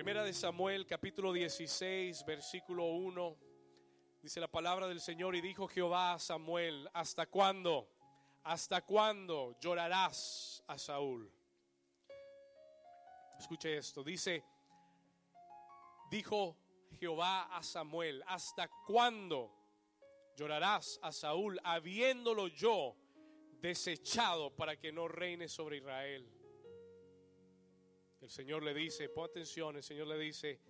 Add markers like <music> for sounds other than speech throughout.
Primera de Samuel, capítulo 16, versículo 1. Dice la palabra del Señor y dijo Jehová a Samuel, ¿hasta cuándo? ¿Hasta cuándo llorarás a Saúl? Escuche esto, dice, dijo Jehová a Samuel, ¿hasta cuándo llorarás a Saúl habiéndolo yo desechado para que no reine sobre Israel? El Señor le dice, pon atención, el Señor le dice,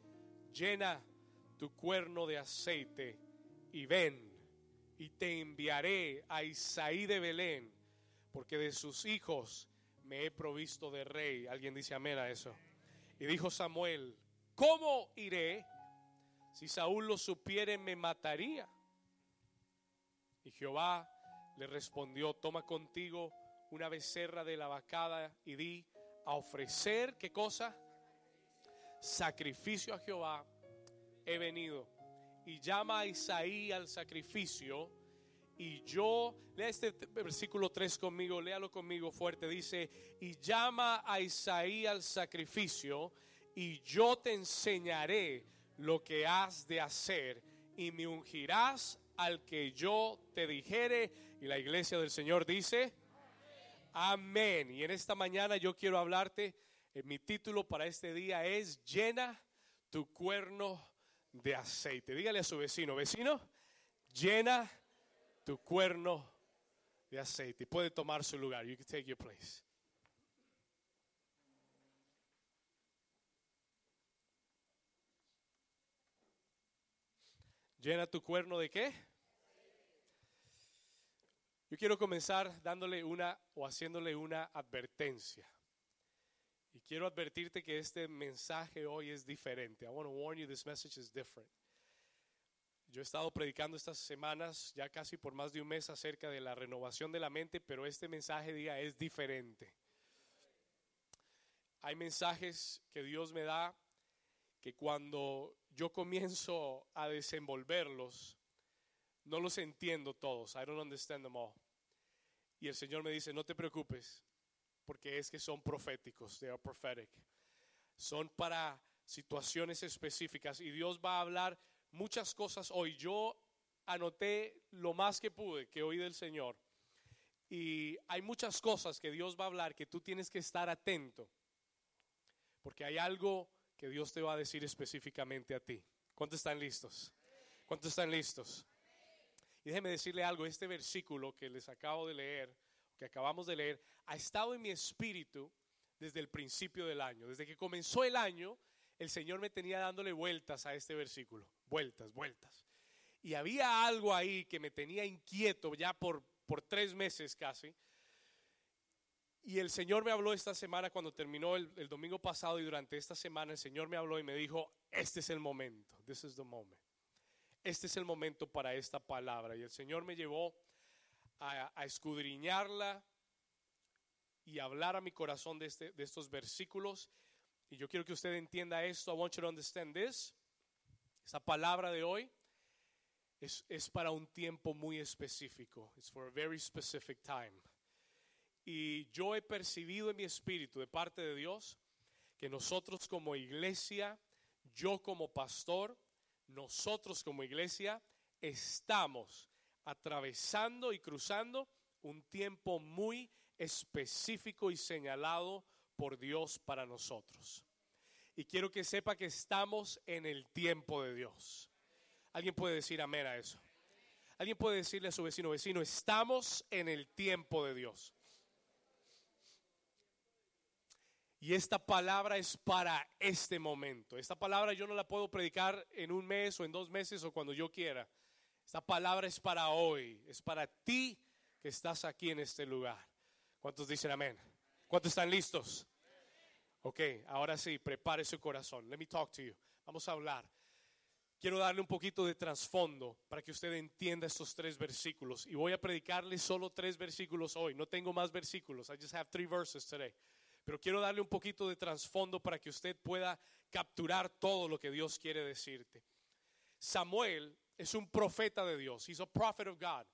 llena tu cuerno de aceite y ven y te enviaré a Isaí de Belén, porque de sus hijos me he provisto de rey. Alguien dice amén a eso. Y dijo Samuel, ¿cómo iré? Si Saúl lo supiere, me mataría. Y Jehová le respondió, toma contigo una becerra de la vacada y di, a ofrecer, ¿qué cosa? Sacrificio a Jehová he venido. Y llama a Isaí al sacrificio. Y yo, lea este versículo 3 conmigo, léalo conmigo fuerte. Dice, y llama a Isaí al sacrificio, y yo te enseñaré lo que has de hacer, y me ungirás al que yo te dijere. Y la iglesia del Señor dice, Amén. Y en esta mañana yo quiero hablarte, eh, mi título para este día es Llena tu cuerno de aceite. Dígale a su vecino, vecino, llena tu cuerno de aceite. Puede tomar su lugar. You can take your place. Llena tu cuerno de qué? Yo quiero comenzar dándole una o haciéndole una advertencia. Y quiero advertirte que este mensaje hoy es diferente. I want to warn you this message is different. Yo he estado predicando estas semanas, ya casi por más de un mes, acerca de la renovación de la mente, pero este mensaje día es diferente. Hay mensajes que Dios me da que cuando yo comienzo a desenvolverlos, no los entiendo todos. I don't understand them all. Y el Señor me dice, no te preocupes, porque es que son proféticos, they are prophetic. Son para situaciones específicas y Dios va a hablar muchas cosas hoy. Yo anoté lo más que pude que oí del Señor. Y hay muchas cosas que Dios va a hablar que tú tienes que estar atento. Porque hay algo que Dios te va a decir específicamente a ti. ¿Cuántos están listos? ¿Cuántos están listos? Y déjeme decirle algo, este versículo que les acabo de leer, que acabamos de leer, ha estado en mi espíritu desde el principio del año. Desde que comenzó el año, el Señor me tenía dándole vueltas a este versículo, vueltas, vueltas. Y había algo ahí que me tenía inquieto ya por, por tres meses casi. Y el Señor me habló esta semana cuando terminó el, el domingo pasado y durante esta semana el Señor me habló y me dijo, este es el momento, this is the moment este es el momento para esta palabra. Y el Señor me llevó a, escudriñarla y hablar a mi corazón de, este, de estos versículos. Y yo quiero que usted entienda esto. I want you to understand this. Esta palabra de hoy es, es para un tiempo muy específico. It's for a very specific time. Y yo he percibido en mi espíritu de parte de Dios que nosotros como iglesia, yo como pastor, nosotros como iglesia estamos atravesando y cruzando un tiempo muy específico y señalado por Dios para nosotros. Y quiero que sepa que estamos en el tiempo de Dios. ¿Alguien puede decir amén a eso? ¿Alguien puede decirle a su vecino, vecino, estamos en el tiempo de Dios? Y esta palabra es para este momento. Esta palabra yo no la puedo predicar en un mes o en dos meses o cuando yo quiera. Esta palabra es para hoy, es para ti que estás aquí en este lugar. ¿Cuántos dicen amén? ¿Cuántos están listos? Ok, ahora sí, prepare su corazón. Let me talk to you. Vamos a hablar. Quiero darle un poquito de trasfondo para que usted entienda estos tres versículos. Y voy a predicarle solo tres versículos hoy. No tengo más versículos. I just have three verses today. Pero quiero darle un poquito de trasfondo para que usted pueda capturar todo lo que Dios quiere decirte. Samuel es un profeta de Dios. He's a prophet of God.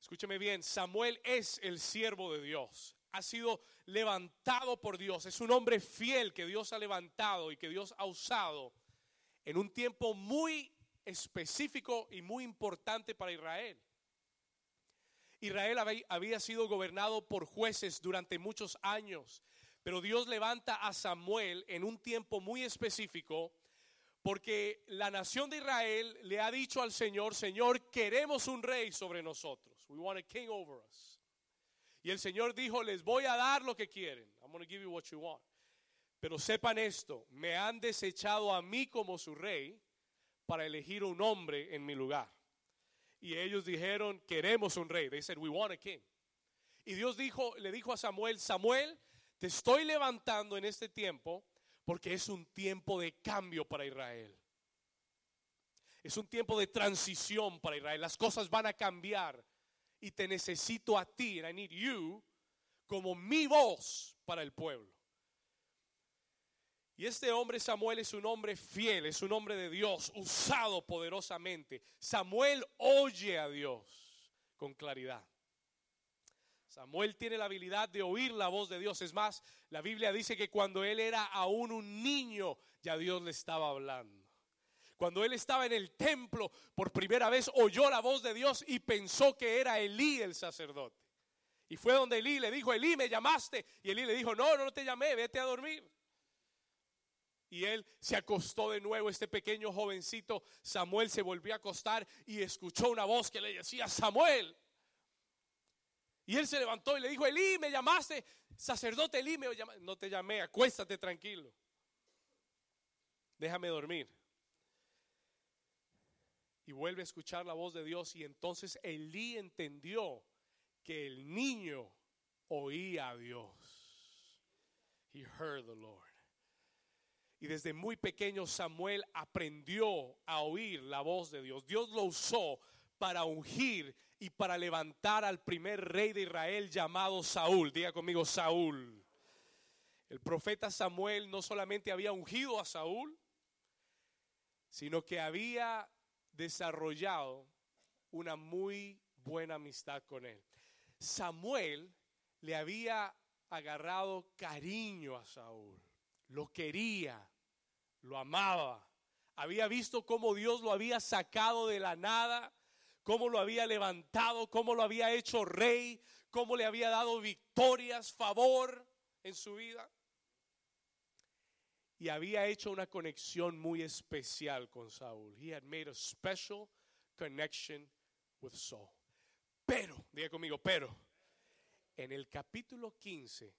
Escúcheme bien, Samuel es el siervo de Dios. ha sido levantado por Dios. Es un hombre fiel que Dios ha levantado y que Dios ha usado en un tiempo muy específico y muy importante para Israel. Israel había sido gobernado por jueces durante muchos años, pero Dios levanta a Samuel en un tiempo muy específico porque la nación de Israel le ha dicho al Señor, Señor, queremos un rey sobre nosotros. We want a king over us. Y el Señor dijo, les voy a dar lo que quieren. I'm going to give you what you want. Pero sepan esto, me han desechado a mí como su rey para elegir un hombre en mi lugar. Y ellos dijeron, queremos un rey. We want a king. Y Dios dijo, le dijo a Samuel, Samuel, te estoy levantando en este tiempo porque es un tiempo de cambio para Israel. Es un tiempo de transición para Israel. Las cosas van a cambiar y te necesito a ti, I need you, como mi voz para el pueblo. Y este hombre Samuel es un hombre fiel, es un hombre de Dios, usado poderosamente. Samuel oye a Dios con claridad. Samuel tiene la habilidad de oír la voz de Dios. Es más, la Biblia dice que cuando él era aún un niño, ya Dios le estaba hablando. Cuando él estaba en el templo, por primera vez oyó la voz de Dios y pensó que era Elí el sacerdote. Y fue donde Elí le dijo, Elí, me llamaste. Y Elí le dijo, no, no te llamé, vete a dormir. Y él se acostó de nuevo, este pequeño jovencito Samuel se volvió a acostar y escuchó una voz que le decía, Samuel. Y él se levantó y le dijo, Elí, me llamaste, sacerdote Elí, me llamaste. no te llamé, acuéstate tranquilo. Déjame dormir. Y vuelve a escuchar la voz de Dios y entonces Elí entendió que el niño oía a Dios. He heard the Lord. Y desde muy pequeño Samuel aprendió a oír la voz de Dios. Dios lo usó para ungir y para levantar al primer rey de Israel llamado Saúl. Diga conmigo Saúl. El profeta Samuel no solamente había ungido a Saúl, sino que había desarrollado una muy buena amistad con él. Samuel le había agarrado cariño a Saúl, lo quería, lo amaba. Había visto cómo Dios lo había sacado de la nada, cómo lo había levantado, cómo lo había hecho rey, cómo le había dado victorias, favor en su vida. Y había hecho una conexión muy especial con Saúl. He had made a special connection with Saul. Pero, diga conmigo, pero, en el capítulo 15,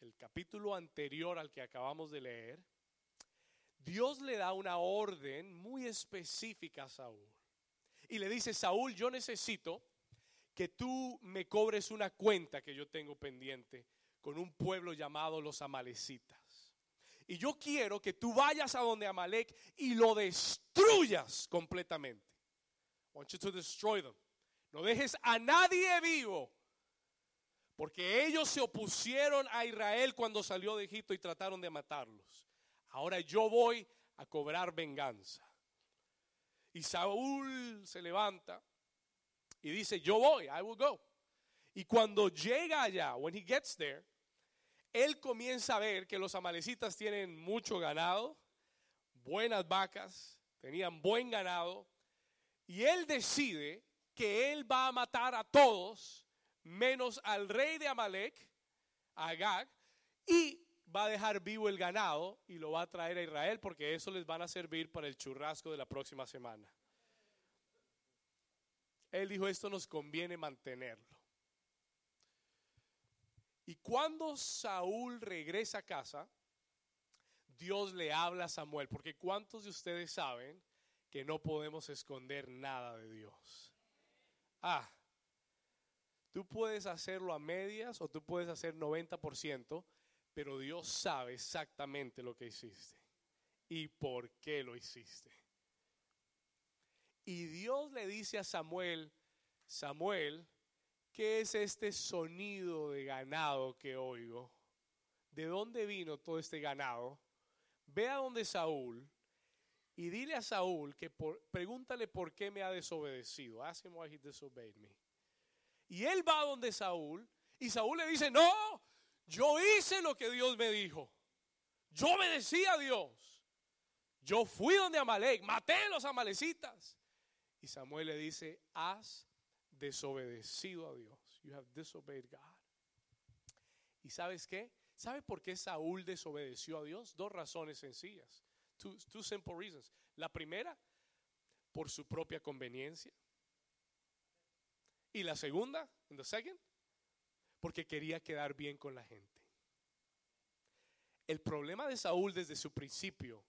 el capítulo anterior al que acabamos de leer, Dios le da una orden muy específica a Saúl. Y le dice, Saúl, yo necesito que tú me cobres una cuenta que yo tengo pendiente con un pueblo llamado los amalecitas. Y yo quiero que tú vayas a donde Amalek y lo destruyas completamente. I want you to destroy them. No dejes a nadie vivo. Porque ellos se opusieron a Israel cuando salió de Egipto y trataron de matarlos. Ahora yo voy a cobrar venganza. Y Saúl se levanta y dice, yo voy, I will go. Y cuando llega allá, when he gets there, él comienza a ver que los amalecitas tienen mucho ganado, buenas vacas, tenían buen ganado, y él decide que él va a matar a todos, menos al rey de Amalek, Agag, y va a dejar vivo el ganado y lo va a traer a Israel porque eso les van a servir para el churrasco de la próxima semana. Él dijo, esto nos conviene mantenerlo. Y cuando Saúl regresa a casa, Dios le habla a Samuel, porque ¿cuántos de ustedes saben que no podemos esconder nada de Dios? Ah, tú puedes hacerlo a medias o tú puedes hacer 90%, pero Dios sabe exactamente lo que hiciste y por qué lo hiciste. Y Dios le dice a Samuel, Samuel, ¿qué es este sonido de ganado que oigo? ¿De dónde vino todo este ganado? Ve a donde Saúl y dile a Saúl que pregúntale por qué me ha desobedecido. Ask him why he disobeyed me. Y él va a donde Saúl y Saúl le dice, no, Yo hice lo que Dios me dijo. Yo obedecí a Dios. Yo fui donde Amalek, maté a los amalecitas. Y Samuel le dice, has desobedecido a Dios. You have disobeyed God. ¿Y sabes qué? ¿Sabe por qué Saúl desobedeció a Dios? Dos razones sencillas. Two, two simple reasons. La primera, por su propia conveniencia. Y la segunda, the second, porque quería quedar bien con la gente. El problema de Saúl desde su principio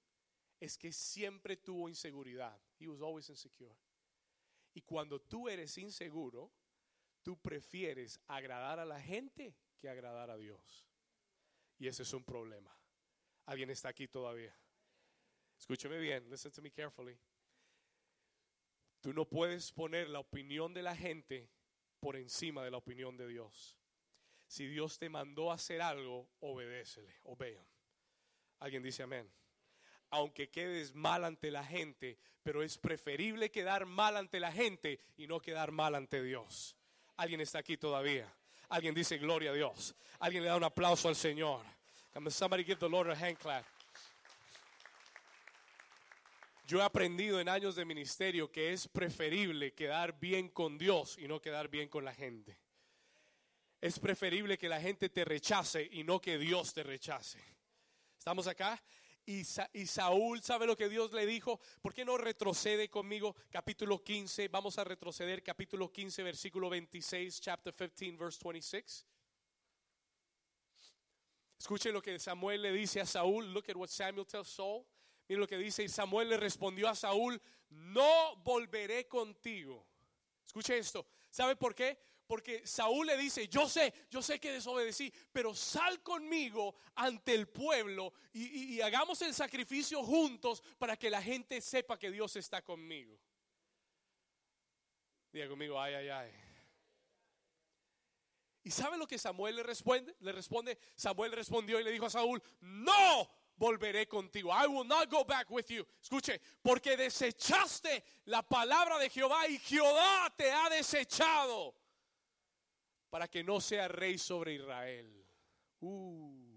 es que siempre tuvo inseguridad. He was always insecure. Y cuando tú eres inseguro, tú prefieres agradar a la gente que agradar a Dios. Y ese es un problema. ¿Alguien está aquí todavía? Escúcheme bien, listen to me carefully. Tú no puedes poner la opinión de la gente por encima de la opinión de Dios. Si Dios te mandó hacer algo, obedécele, obey. Alguien dice amén. Aunque quedes mal ante la gente, pero es preferible quedar mal ante la gente y no quedar mal ante Dios. Alguien está aquí todavía. Alguien dice gloria a Dios. Alguien le da un aplauso al Señor. Somebody give the Lord a hand clap. Yo he aprendido en años de ministerio que es preferible quedar bien con Dios y no quedar bien con la gente. Es preferible que la gente te rechace y no que Dios te rechace. ¿Estamos acá? Y, Saúl sabe lo que Dios le dijo. ¿Por qué no retrocede conmigo? Capítulo 15. Vamos a retroceder. Capítulo 15, versículo 26. Chapter 15, verse 26. Escuchen lo que Samuel le dice a Saúl. Look at what Samuel tells Saul. Mira lo que dice, y Samuel le respondió a Saúl, no volveré contigo. Escuche esto, ¿sabe por qué? Porque Saúl le dice, yo sé, yo sé que desobedecí, pero sal conmigo ante el pueblo y, hagamos el sacrificio juntos para que la gente sepa que Dios está conmigo. Diga conmigo, ay, ay, ay. ¿Y sabe lo que Samuel le responde? Le responde, Samuel respondió y le dijo a Saúl, no, volveré contigo. I will not go back with you. Escuche, porque desechaste la palabra de Jehová y Jehová te ha desechado para que no sea rey sobre Israel. Uh.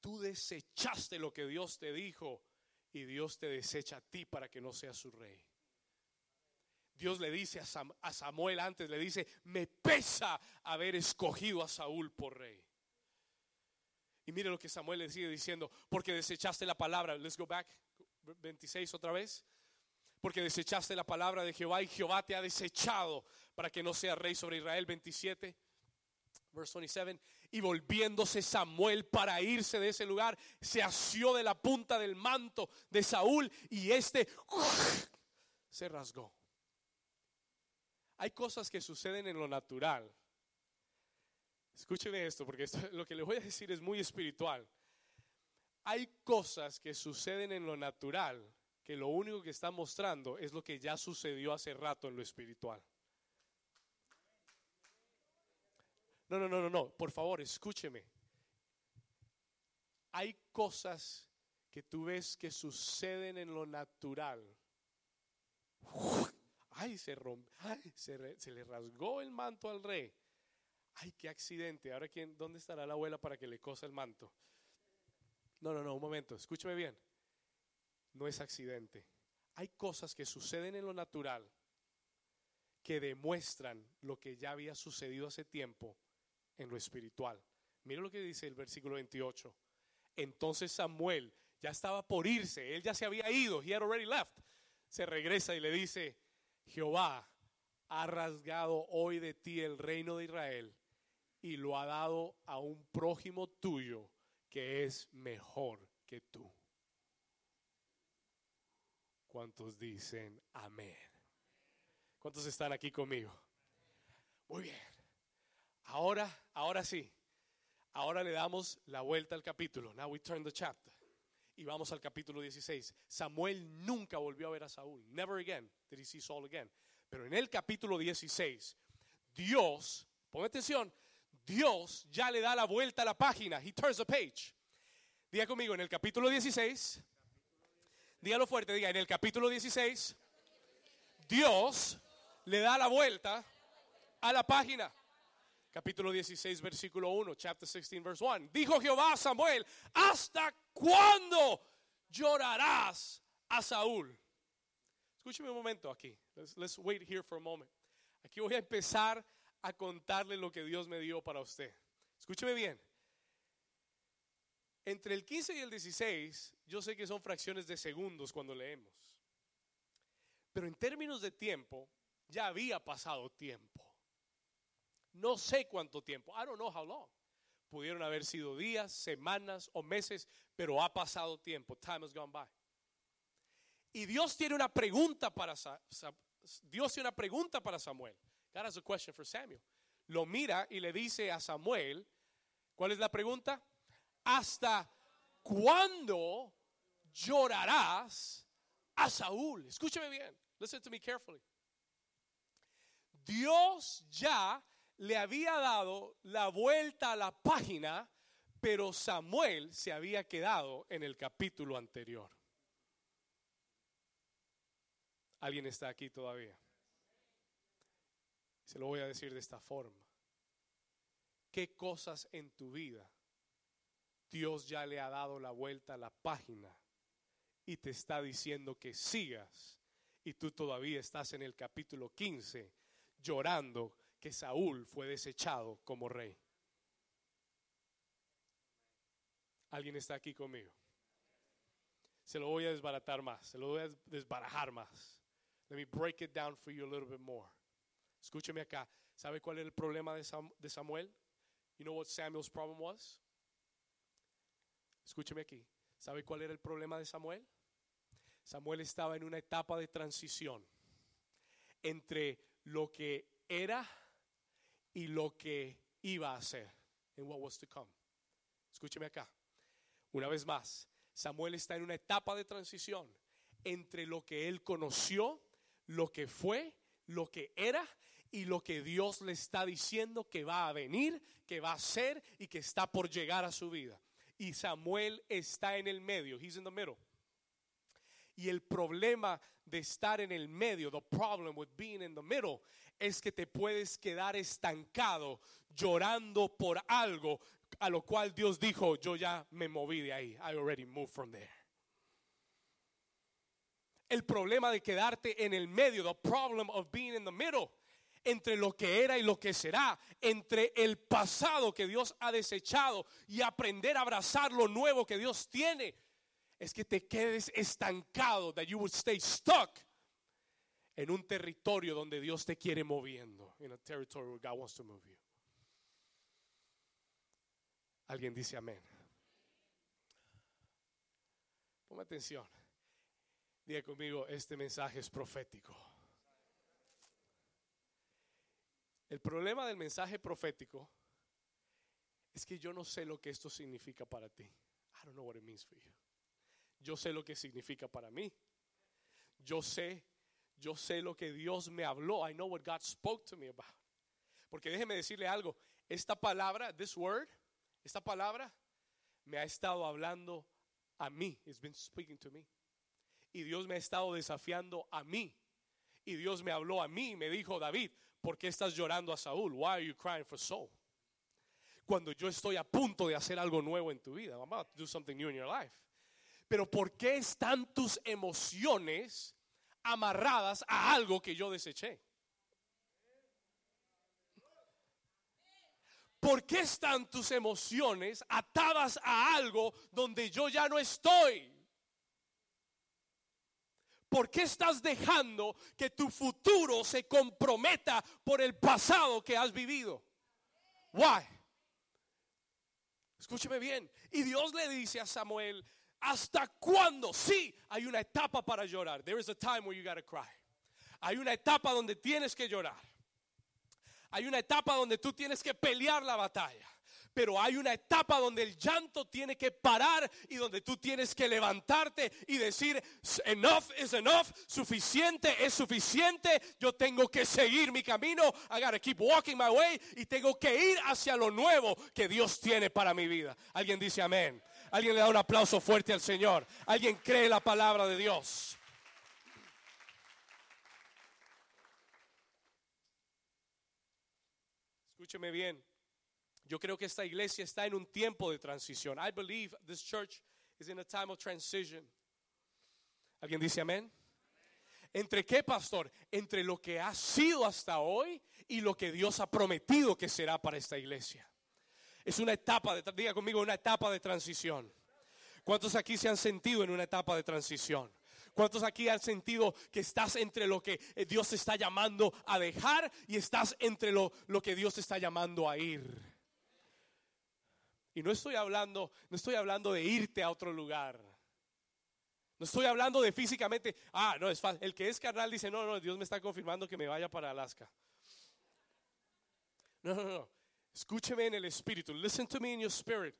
Tú desechaste lo que Dios te dijo y Dios te desecha a ti para que no seas su rey. Dios le dice a Samuel antes, le dice, me pesa haber escogido a Saúl por rey. Y mire lo que Samuel le sigue diciendo, porque desechaste la palabra. Let's go back, 26 otra vez. Porque desechaste la palabra de Jehová y Jehová te ha desechado para que no sea rey sobre Israel. 27, verse 27. Y volviéndose Samuel para irse de ese lugar, se asió de la punta del manto de Saúl y este se rasgó. Hay cosas que suceden en lo natural Escúcheme esto, porque lo que le voy a decir es muy espiritual. Hay cosas que suceden en lo natural que lo único que está mostrando es lo que ya sucedió hace rato en lo espiritual. No, no, no, no, no, por favor, escúcheme. Hay cosas que tú ves que suceden en lo natural. Ay, se rompe, se, se le rasgó el manto al rey ay, qué accidente, ahora quién, ¿dónde estará la abuela para que le cosa el manto? No, no, no, un momento, escúcheme bien. No es accidente. Hay cosas que suceden en lo natural que demuestran lo que ya había sucedido hace tiempo en lo espiritual. Mira lo que dice el versículo 28. Entonces Samuel ya estaba por irse, él ya se había ido, he had already left. Se regresa y le dice, Jehová ha rasgado hoy de ti el reino de Israel y lo ha dado a un prójimo tuyo que es mejor que tú. ¿Cuántos dicen amén? ¿Cuántos están aquí conmigo? Muy bien. Ahora, ahora sí. Ahora le damos la vuelta al capítulo. Now we turn the chapter. Y vamos al capítulo 16. Samuel nunca volvió a ver a Saúl. Never again did he see Saul again. Pero en el capítulo 16, Dios, pon atención, Dios ya le da la vuelta a la página. He turns the page. Diga conmigo, en el capítulo 16, dígalo fuerte, diga, en el capítulo 16, Dios le da la vuelta a la página. Capítulo 16, versículo 1, chapter 16, verse 1. Dijo Jehová a Samuel, ¿hasta cuándo llorarás a Saúl? Escúcheme un momento aquí. Let's, let's wait here for a moment. Aquí voy a empezar a contarle lo que Dios me dio para usted. Escúcheme bien. Entre el 15 y el 16, yo sé que son fracciones de segundos cuando leemos. Pero en términos de tiempo, ya había pasado tiempo. No sé cuánto tiempo. I don't know how long. Pudieron haber sido días, semanas o meses, pero ha pasado tiempo. Time has gone by. Y Dios tiene una pregunta para Dios tiene una pregunta para Samuel. God has a question for Samuel. Lo mira y le dice a Samuel, ¿cuál es la pregunta? ¿Hasta cuándo llorarás a Saúl? Escúcheme bien. Listen to me carefully. Dios ya le había dado la vuelta a la página, pero Samuel se había quedado en el capítulo anterior. ¿Alguien está aquí todavía? Se lo voy a decir de esta forma. ¿Qué cosas en tu vida Dios ya le ha dado la vuelta a la página y te está diciendo que sigas y tú todavía estás en el capítulo 15 llorando que Saúl fue desechado como rey. ¿Alguien está aquí conmigo? Se lo voy a desbaratar más, se lo voy a desbarajar más. Let me break it down for you a little bit more. Escúcheme acá. ¿Sabe cuál era el problema de, Samuel? You know what Samuel's problem was? Escúcheme aquí. ¿Sabe cuál era el problema de Samuel? Samuel estaba en una etapa de transición entre lo que era y lo que iba a ser. En what was to come. Escúcheme acá. Una vez más, Samuel está en una etapa de transición entre lo que él conoció, lo que fue, lo que era y lo que Dios le está diciendo que va a venir, que va a ser y que está por llegar a su vida. Y Samuel está en el medio. He's in the middle. Y el problema de estar en el medio, the problem with being in the middle, es que te puedes quedar estancado llorando por algo a lo cual Dios dijo, yo ya me moví de ahí. I already moved from there. El problema de quedarte en el medio, the problem of being in the middle, entre lo que era y lo que será, entre el pasado que Dios ha desechado y aprender a abrazar lo nuevo que Dios tiene, es que te quedes estancado, that you would stay stuck en un territorio donde Dios te quiere moviendo. In a territory where God wants to move you. Alguien dice amén. Ponme atención. Diga conmigo, este mensaje es profético. El problema del mensaje profético es que yo no sé lo que esto significa para ti. I don't know what it means for you. Yo sé lo que significa para mí. Yo sé yo sé lo que Dios me habló. I know what God spoke to me about. Porque déjeme decirle algo. Esta palabra, this word, esta palabra me ha estado hablando a mí. It's been speaking to me. Y Dios me ha estado desafiando a mí. Y Dios me habló a mí me dijo, David, ¿por qué estás llorando a Saúl? Why are you crying for Saul? Cuando yo estoy a punto de hacer algo nuevo en tu vida. I'm about to do something new in your life. Pero ¿por qué están tus emociones amarradas a algo que yo deseché. ¿Por qué están tus emociones atadas a algo donde yo ya no estoy? ¿Por qué estás dejando que tu futuro se comprometa por el pasado que has vivido? Why? Escúcheme bien. Y Dios le dice a Samuel, ¿Hasta cuándo? Sí, hay una etapa para llorar. There is a time where you gotta cry. Hay una etapa donde tienes que llorar. Hay una etapa donde tú tienes que pelear la batalla. Pero hay una etapa donde el llanto tiene que parar y donde tú tienes que levantarte y decir, enough is enough, suficiente es suficiente, yo tengo que seguir mi camino, I gotta keep walking my way y tengo que ir hacia lo nuevo que Dios tiene para mi vida. Alguien dice amén. Alguien le da un aplauso fuerte al Señor. Alguien cree la palabra de Dios. Escúcheme bien. Yo creo que esta iglesia está en un tiempo de transición. I believe this church is in a time of transition. ¿Alguien dice amén? ¿Entre qué, pastor? Entre lo que ha sido hasta hoy y lo que Dios ha prometido que será para esta iglesia. Es una etapa, de, diga conmigo, una etapa de transición. ¿Cuántos aquí se han sentido en una etapa de transición? ¿Cuántos aquí han sentido que estás entre lo que eh, Dios te está llamando a dejar y estás entre lo, lo que Dios te está llamando a ir? Y no estoy hablando, no estoy hablando de irte a otro lugar. No estoy hablando de físicamente, ah, no es fácil. El que es carnal dice, no, no, Dios me está confirmando que me vaya para Alaska. No, no, no. Escúcheme en el espíritu. Listen to me in your spirit.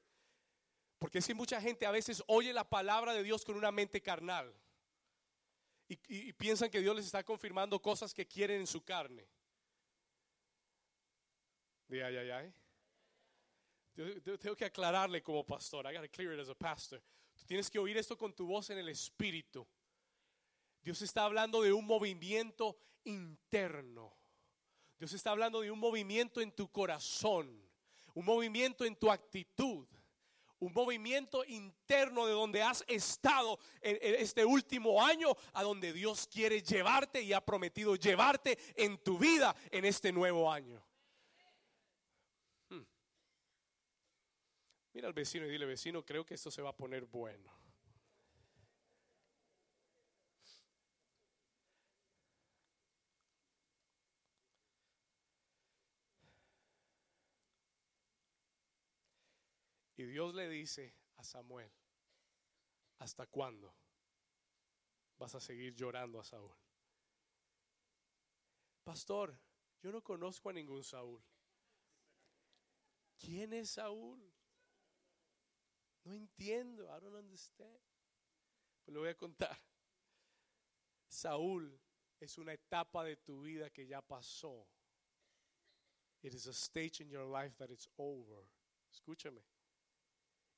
Porque es mucha gente a veces oye la palabra de Dios con una mente carnal. Y, piensan que Dios les está confirmando cosas que quieren en su carne. De ay, ay, ay. Tengo que aclararle como pastor. Tú tienes que oír esto con tu voz en el espíritu. Dios está hablando de un movimiento interno. Dios está hablando de un movimiento en tu corazón, un movimiento en tu actitud, un movimiento interno de donde has estado este último año a donde Dios quiere llevarte y ha prometido llevarte en tu vida en este nuevo año. Mira al vecino y dile, vecino, creo que esto se va a poner bueno. Y Dios le dice a Samuel, ¿hasta cuándo vas a seguir llorando a Saúl? Pastor, yo no conozco a ningún Saúl. ¿Quién es Saúl? No entiendo. I don't understand. Pues le voy a contar. Saúl es una etapa de tu vida que ya pasó. It is a stage in your life that it's over. Escúchame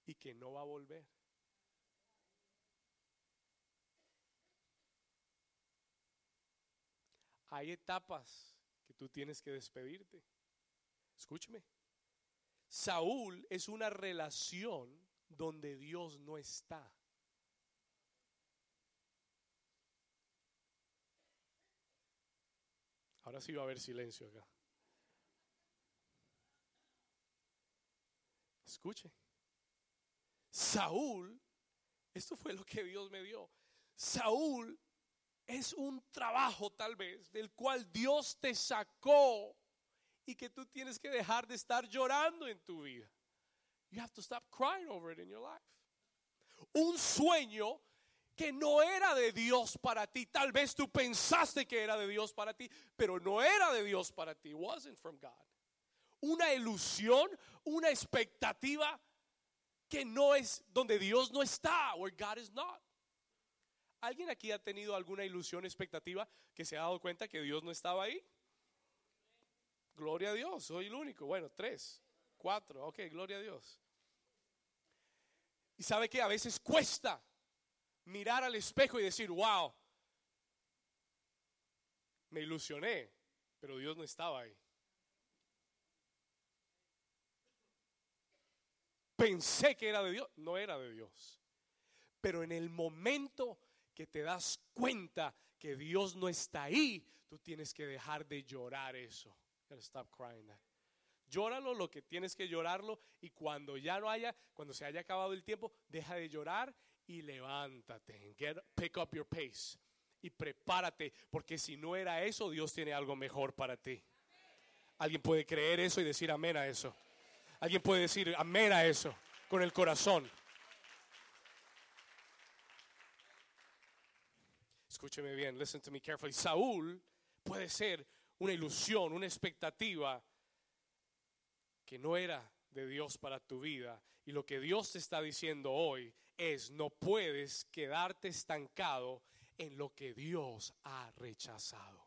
y que no va a volver. Hay etapas que tú tienes que despedirte. Escúcheme. Saúl es una relación donde Dios no está. Ahora sí va a haber silencio acá. Escuche. Saúl, esto fue lo que Dios me dio. Saúl es un trabajo tal vez del cual Dios te sacó y que tú tienes que dejar de estar llorando en tu vida. You have to stop crying over it in your life. Un sueño que no era de Dios para ti. Tal vez tú pensaste que era de Dios para ti, pero no era de Dios para ti. wasn't from God. Una ilusión, una expectativa que no es donde Dios no está, where God is not. ¿Alguien aquí ha tenido alguna ilusión, expectativa que se ha dado cuenta que Dios no estaba ahí? Gloria a Dios, soy el único. Bueno, tres, cuatro, ok, gloria a Dios. Y sabe que a veces cuesta mirar al espejo y decir, wow, me ilusioné, pero Dios no estaba ahí. pensé que era de Dios, no era de Dios. Pero en el momento que te das cuenta que Dios no está ahí, tú tienes que dejar de llorar eso. Stop crying Llóralo lo que tienes que llorarlo y cuando ya no haya, cuando se haya acabado el tiempo, deja de llorar y levántate. Pick up your pace y prepárate, porque si no era eso, Dios tiene algo mejor para ti. ¿Alguien puede creer eso y decir amén a eso? Alguien puede decir amén a eso con el corazón. Escúcheme bien, listen to me carefully. Saúl puede ser una ilusión, una expectativa que no era de Dios para tu vida. Y lo que Dios te está diciendo hoy es, no puedes quedarte estancado en lo que Dios ha rechazado.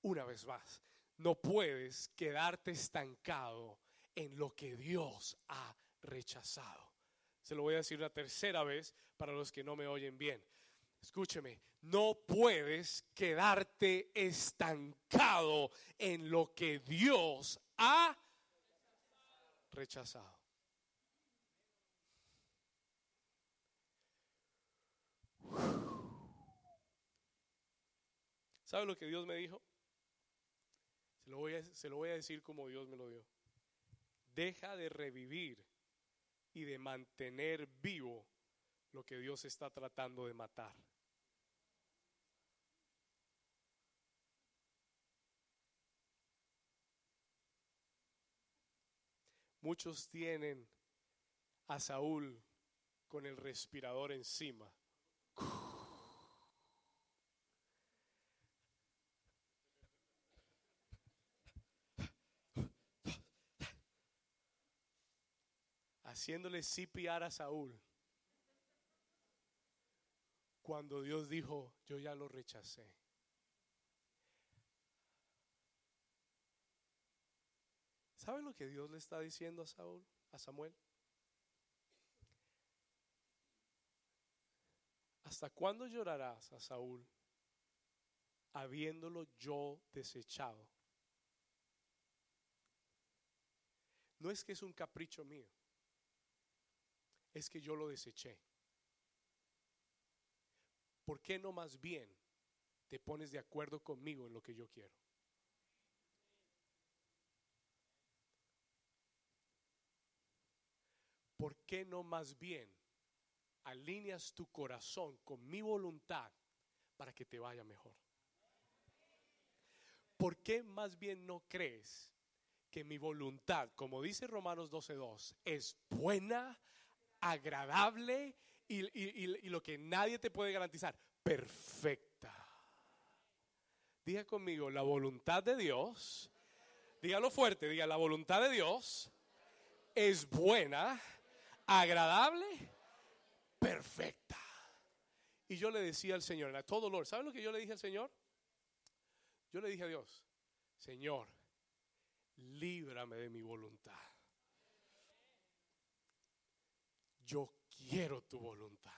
Una vez más, no puedes quedarte estancado en lo que Dios ha rechazado. Se lo voy a decir una tercera vez para los que no me oyen bien. Escúcheme, no puedes quedarte estancado en lo que Dios ha rechazado. ¿Sabe lo que Dios me dijo? Se lo, voy a, se lo voy a decir como Dios me lo dio. Deja de revivir y de mantener vivo lo que Dios está tratando de matar. Muchos tienen a Saúl con el respirador encima. Haciéndole CPR a Saúl. Cuando Dios dijo, yo ya lo rechacé. ¿Sabe lo que Dios le está diciendo a Saúl, a Samuel? ¿Hasta cuándo llorarás a Saúl habiéndolo yo desechado? No es que es un capricho mío, es que yo lo deseché. ¿Por qué no más bien te pones de acuerdo conmigo en lo que yo quiero? ¿Por qué no más bien alineas tu corazón con mi voluntad para que te vaya mejor? ¿Por qué más bien no crees que mi voluntad, como dice Romanos 12.2, es buena, agradable y, y, lo que nadie te puede garantizar, perfecta? Diga conmigo, la voluntad de Dios, dígalo fuerte, diga, la voluntad de Dios es buena, agradable, perfecta. Y yo le decía al Señor, a todo dolor, ¿sabe lo que yo le dije al Señor? Yo le dije a Dios, Señor, líbrame de mi voluntad. Yo quiero tu voluntad.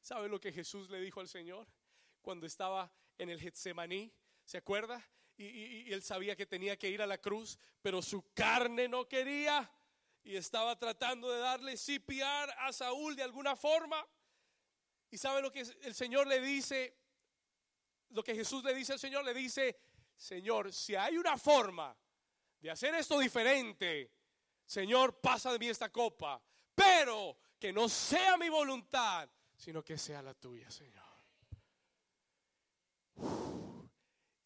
¿Sabe lo que Jesús le dijo al Señor cuando estaba en el Getsemaní? ¿Se acuerda? Y, y, él sabía que tenía que ir a la cruz, pero su carne no quería y estaba tratando de darle CPR a Saúl de alguna forma. Y sabe lo que el Señor le dice, lo que Jesús le dice al Señor, le dice, Señor, si hay una forma de hacer esto diferente, Señor, pasa de mí esta copa, pero que no sea mi voluntad, sino que sea la tuya, Señor.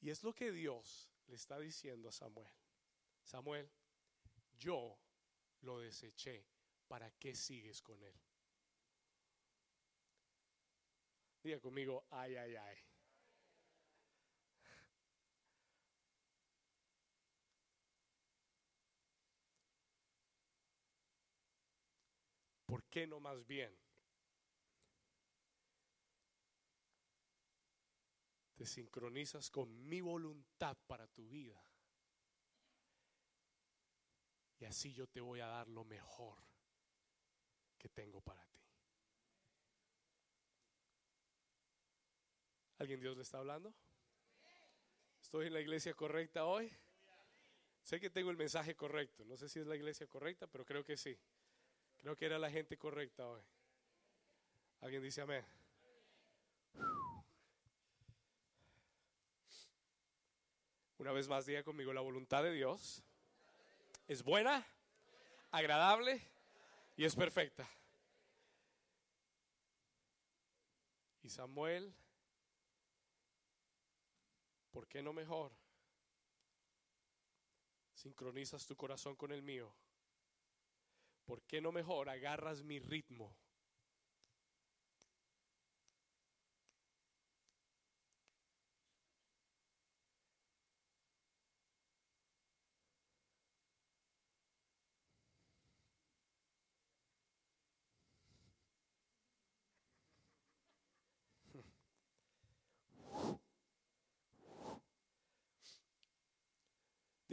Y es lo que Dios le está diciendo a Samuel. Samuel, yo lo deseché, ¿para qué sigues con él? Diga conmigo, ay, ay, ay. ¿Por qué no más bien? Te sincronizas con mi voluntad para tu vida y así yo te voy a dar lo mejor que tengo para ti. ¿Alguien Dios le está hablando? ¿Estoy en la iglesia correcta hoy? Sé que tengo el mensaje correcto. No sé si es la iglesia correcta, pero creo que sí. Creo que era la gente correcta hoy. ¿Alguien dice amén? Una vez más, diga conmigo la voluntad de Dios es buena, agradable y es perfecta. Y Samuel, ¿por qué no mejor? Sincronizas tu corazón con el mío. ¿Por qué no mejor agarras mi ritmo?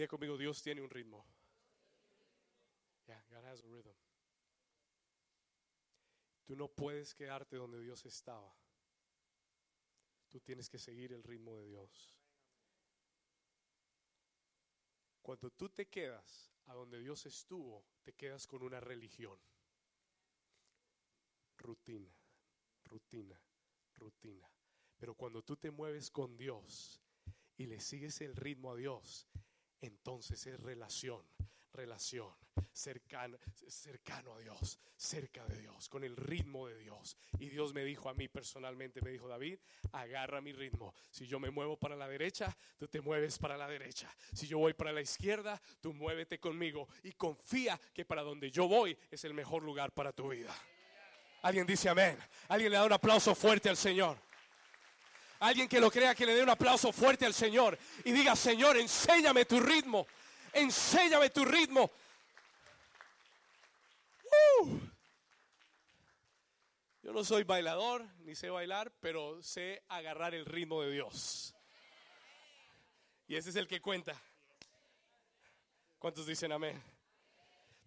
Conmigo, Dios tiene un ritmo. God has a rhythm. Tú no puedes quedarte donde Dios estaba. Tú tienes que seguir el ritmo de Dios. Cuando tú te quedas a donde Dios estuvo, te quedas con una religión. Rutina, rutina, rutina. Pero cuando tú te mueves con Dios y le sigues el ritmo a Dios, entonces es relación, relación, cercano, cercano a Dios, cerca de Dios, con el ritmo de Dios. Y Dios me dijo a mí personalmente, me dijo, David, agarra mi ritmo. Si yo me muevo para la derecha, tú te mueves para la derecha. Si yo voy para la izquierda, tú muévete conmigo y confía que para donde yo voy es el mejor lugar para tu vida. Alguien dice amén. Alguien le da un aplauso fuerte al Señor. Alguien que lo crea que le dé un aplauso fuerte al Señor y diga, Señor, enséñame tu ritmo. Enséñame tu ritmo. Uh. Yo no soy bailador ni sé bailar, pero sé agarrar el ritmo de Dios. Y ese es el que cuenta. ¿Cuántos dicen amén?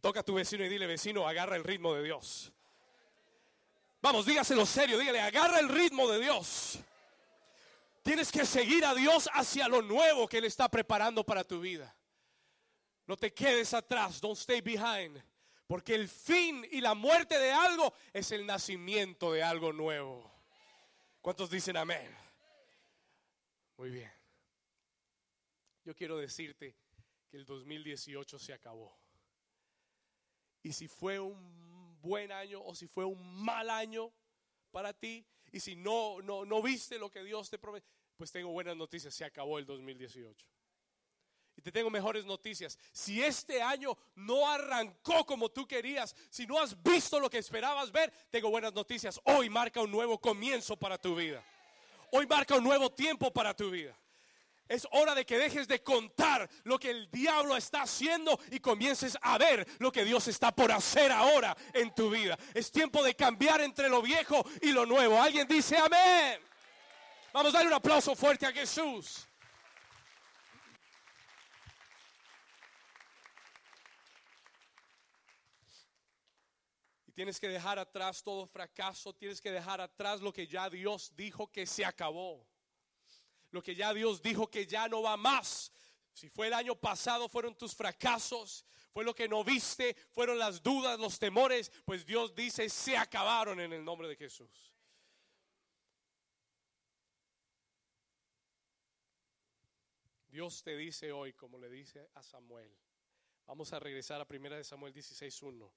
Toca a tu vecino y dile, vecino, agarra el ritmo de Dios. Vamos, dígaselo serio, dígale, agarra el ritmo de Dios. Tienes que seguir a Dios hacia lo nuevo que Él está preparando para tu vida. No te quedes atrás, don't stay behind. Porque el fin y la muerte de algo es el nacimiento de algo nuevo. ¿Cuántos dicen amén? Muy bien. Yo quiero decirte que el 2018 se acabó. Y si fue un buen año o si fue un mal año para ti, y si no, no, no viste lo que Dios te prometió, pues tengo buenas noticias, se acabó el 2018. Y te tengo mejores noticias. Si este año no arrancó como tú querías, si no has visto lo que esperabas ver, tengo buenas noticias. Hoy marca un nuevo comienzo para tu vida. Hoy marca un nuevo tiempo para tu vida. Es hora de que dejes de contar lo que el diablo está haciendo y comiences a ver lo que Dios está por hacer ahora en tu vida. Es tiempo de cambiar entre lo viejo y lo nuevo. Alguien dice amén. Vamos a darle un aplauso fuerte a Jesús. Y tienes que dejar atrás todo fracaso, tienes que dejar atrás lo que ya Dios dijo que se acabó lo que ya Dios dijo que ya no va más. Si fue el año pasado, fueron tus fracasos, fue lo que no viste, fueron las dudas, los temores, pues Dios dice, se acabaron en el nombre de Jesús. Dios te dice hoy, como le dice a Samuel, vamos a regresar a 1 de Samuel 16.1.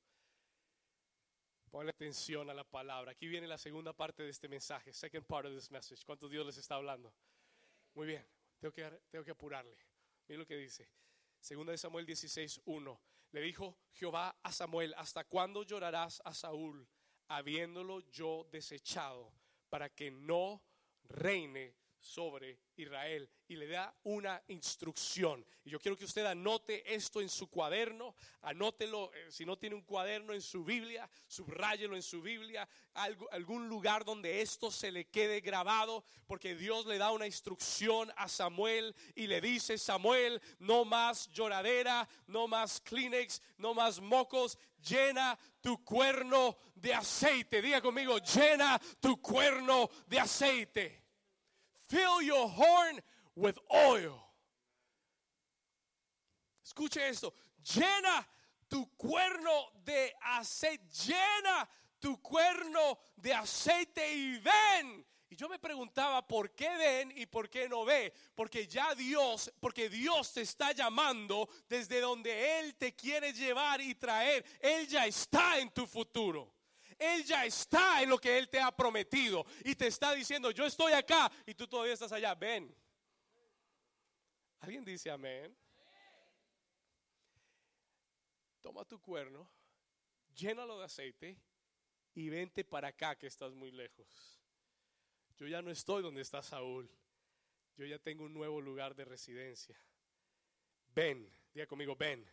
Ponle atención a la palabra. Aquí viene la segunda parte de este mensaje, second part of this message. ¿Cuántos Dios les está hablando? Muy bien, tengo que, tengo que apurarle. Mira lo que dice. Segunda de Samuel 16, 1. Le dijo Jehová a Samuel, ¿hasta cuándo llorarás a Saúl, habiéndolo yo desechado, para que no reine sobre Israel y le da una instrucción. Y yo quiero que usted anote esto en su cuaderno, anótelo, eh, si no tiene un cuaderno en su Biblia, subráyelo en su Biblia, algo, algún lugar donde esto se le quede grabado, porque Dios le da una instrucción a Samuel y le dice, Samuel, no más lloradera, no más Kleenex, no más mocos, llena tu cuerno de aceite. Diga conmigo, llena tu cuerno de aceite. Fill your horn with oil. Escuche esto. Llena tu cuerno de aceite. Llena tu cuerno de aceite y ven. Y yo me preguntaba por qué ven y por qué no ve. Porque ya Dios, porque Dios te está llamando desde donde Él te quiere llevar y traer. Él ya está en tu futuro. Él ya está en lo que Él te ha prometido y te está diciendo, yo estoy acá y tú todavía estás allá, ven. ¿Alguien dice amén? Toma tu cuerno, llénalo de aceite y vente para acá que estás muy lejos. Yo ya no estoy donde está Saúl. Yo ya tengo un nuevo lugar de residencia. Ven, diga conmigo, ven.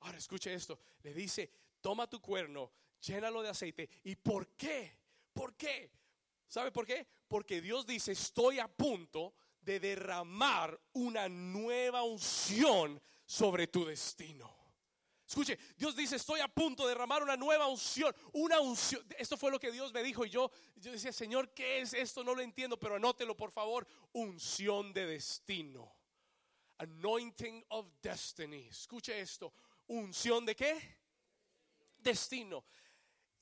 Ahora escuche esto. Le dice, toma tu cuerno, llénalo de aceite. ¿Y por qué? ¿Por qué? ¿Sabe por qué? Porque Dios dice, estoy a punto de derramar una nueva unción sobre tu destino Escuche, Dios dice, estoy a punto de derramar una nueva unción, una unción. Esto fue lo que Dios me dijo y yo, yo decía, Señor, ¿qué es esto? No lo entiendo, pero anótelo por favor. Unción de destino. Anointing of destiny. Escuche esto. ¿Unción de qué? Destino.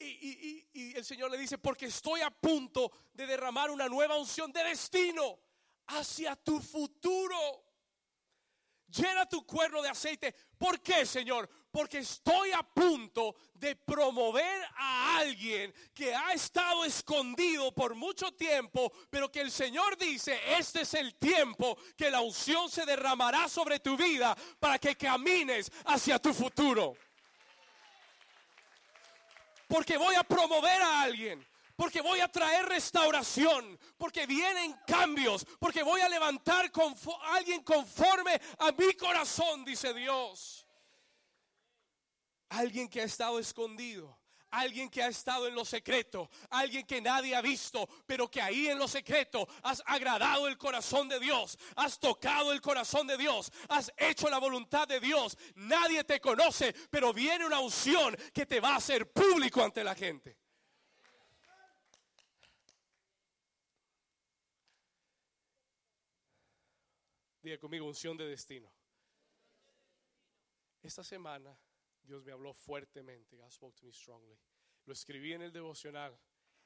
Y, el Señor le dice, porque estoy a punto de derramar una nueva unción de destino hacia tu futuro. Llena tu cuerno de aceite. ¿Por qué, Señor? Porque estoy a punto de promover a alguien que ha estado escondido por mucho tiempo, pero que el Señor dice, este es el tiempo que la unción se derramará sobre tu vida para que camines hacia tu futuro porque voy a promover a alguien, porque voy a traer restauración, porque vienen cambios, porque voy a levantar a alguien conforme a mi corazón, dice Dios. Alguien que ha estado escondido alguien que ha estado en lo secreto, alguien que nadie ha visto, pero que ahí en lo secreto has agradado el corazón de Dios, has tocado el corazón de Dios, has hecho la voluntad de Dios. Nadie te conoce, pero viene una unción que te va a hacer público ante la gente. Diga conmigo, unción de destino. Esta semana Dios me habló fuertemente. God spoke to me strongly. Lo escribí en el devocional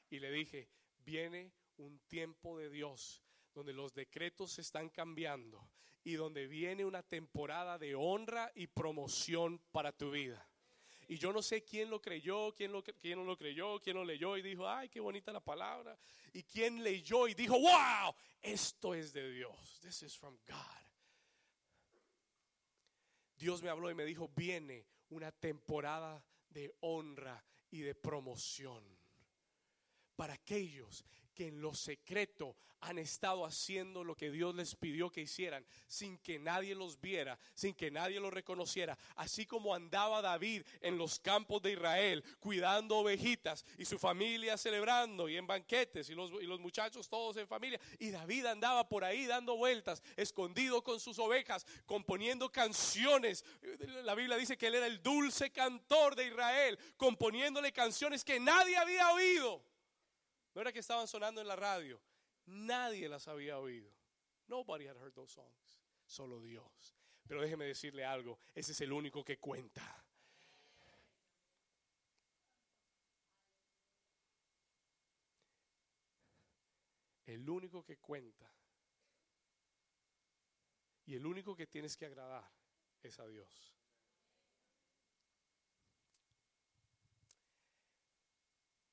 y le dije, viene un tiempo de Dios donde los decretos se están cambiando y donde viene una temporada de honra y promoción para tu vida. Y yo no sé quién lo creyó, quién, lo, quién no lo creyó, quién lo leyó y dijo, ay, qué bonita la palabra. Y quién leyó y dijo, wow, esto es de Dios. This is from God. Dios me habló y me dijo, viene una temporada de honra y de promoción para aquellos que en lo secreto han estado haciendo lo que Dios les pidió que hicieran sin que nadie los viera, sin que nadie los reconociera. Así como andaba David en los campos de Israel cuidando ovejitas y su familia celebrando y en banquetes y los, y los muchachos todos en familia. Y David andaba por ahí dando vueltas, escondido con sus ovejas, componiendo canciones. La Biblia dice que él era el dulce cantor de Israel, componiéndole canciones que nadie había oído. No era que estaban sonando en la radio. Nadie las había oído. Nobody had heard those songs. Solo Dios. Pero déjeme decirle algo. Ese es el único que cuenta. El único que cuenta. Y el único que tienes que agradar es a Dios.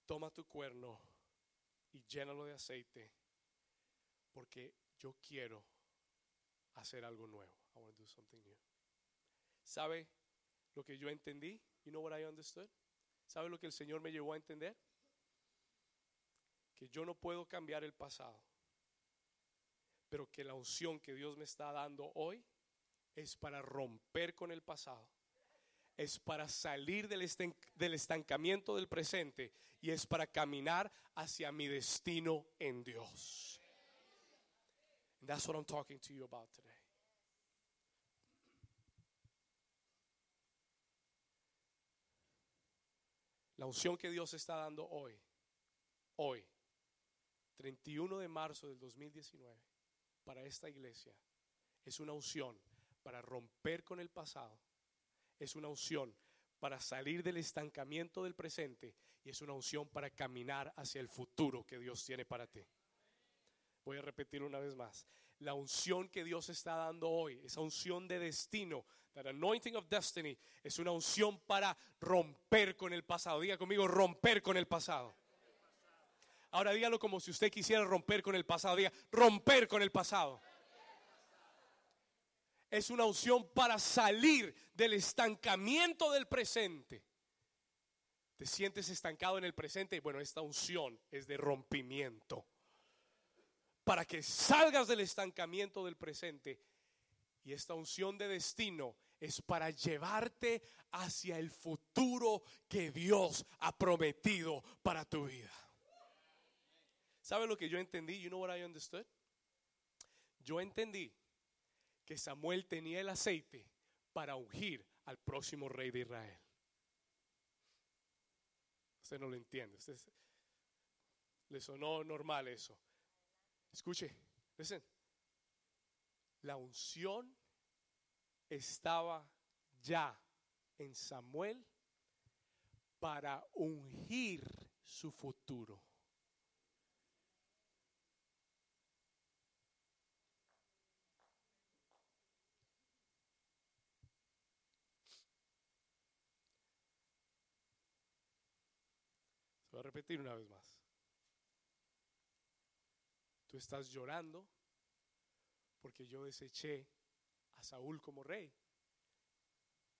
Toma tu cuerno y llénalo de aceite porque yo quiero hacer algo nuevo. I want to do something new. ¿Sabe lo que yo entendí? You know what I understood? ¿Sabe lo que el Señor me llevó a entender? Que yo no puedo cambiar el pasado, pero que la unción que Dios me está dando hoy es para romper con el pasado es para salir del, estancamiento del presente y es para caminar hacia mi destino en Dios. that's what I'm talking to you about today. La unción que Dios está dando hoy, hoy, 31 de marzo del 2019, para esta iglesia, es una unción para romper con el pasado es una unción para salir del estancamiento del presente y es una unción para caminar hacia el futuro que Dios tiene para ti. Voy a repetir una vez más. La unción que Dios está dando hoy, esa unción de destino, that anointing of destiny, es una unción para romper con el pasado. Diga conmigo, romper con el pasado. Ahora dígalo como si usted quisiera romper con el pasado. Diga, romper con el pasado es una unción para salir del estancamiento del presente. Te sientes estancado en el presente. Bueno, esta unción es de rompimiento. Para que salgas del estancamiento del presente. Y esta unción de destino es para llevarte hacia el futuro que Dios ha prometido para tu vida. ¿Sabe lo que yo entendí? You know what I understood? Yo entendí que Samuel tenía el aceite para ungir al próximo rey de Israel. Usted no lo entiende. Le sonó normal eso. Escuche, listen. La unción estaba ya en Samuel para ungir su futuro. Repetir una vez más. Tú estás llorando porque yo deseché a Saúl como rey.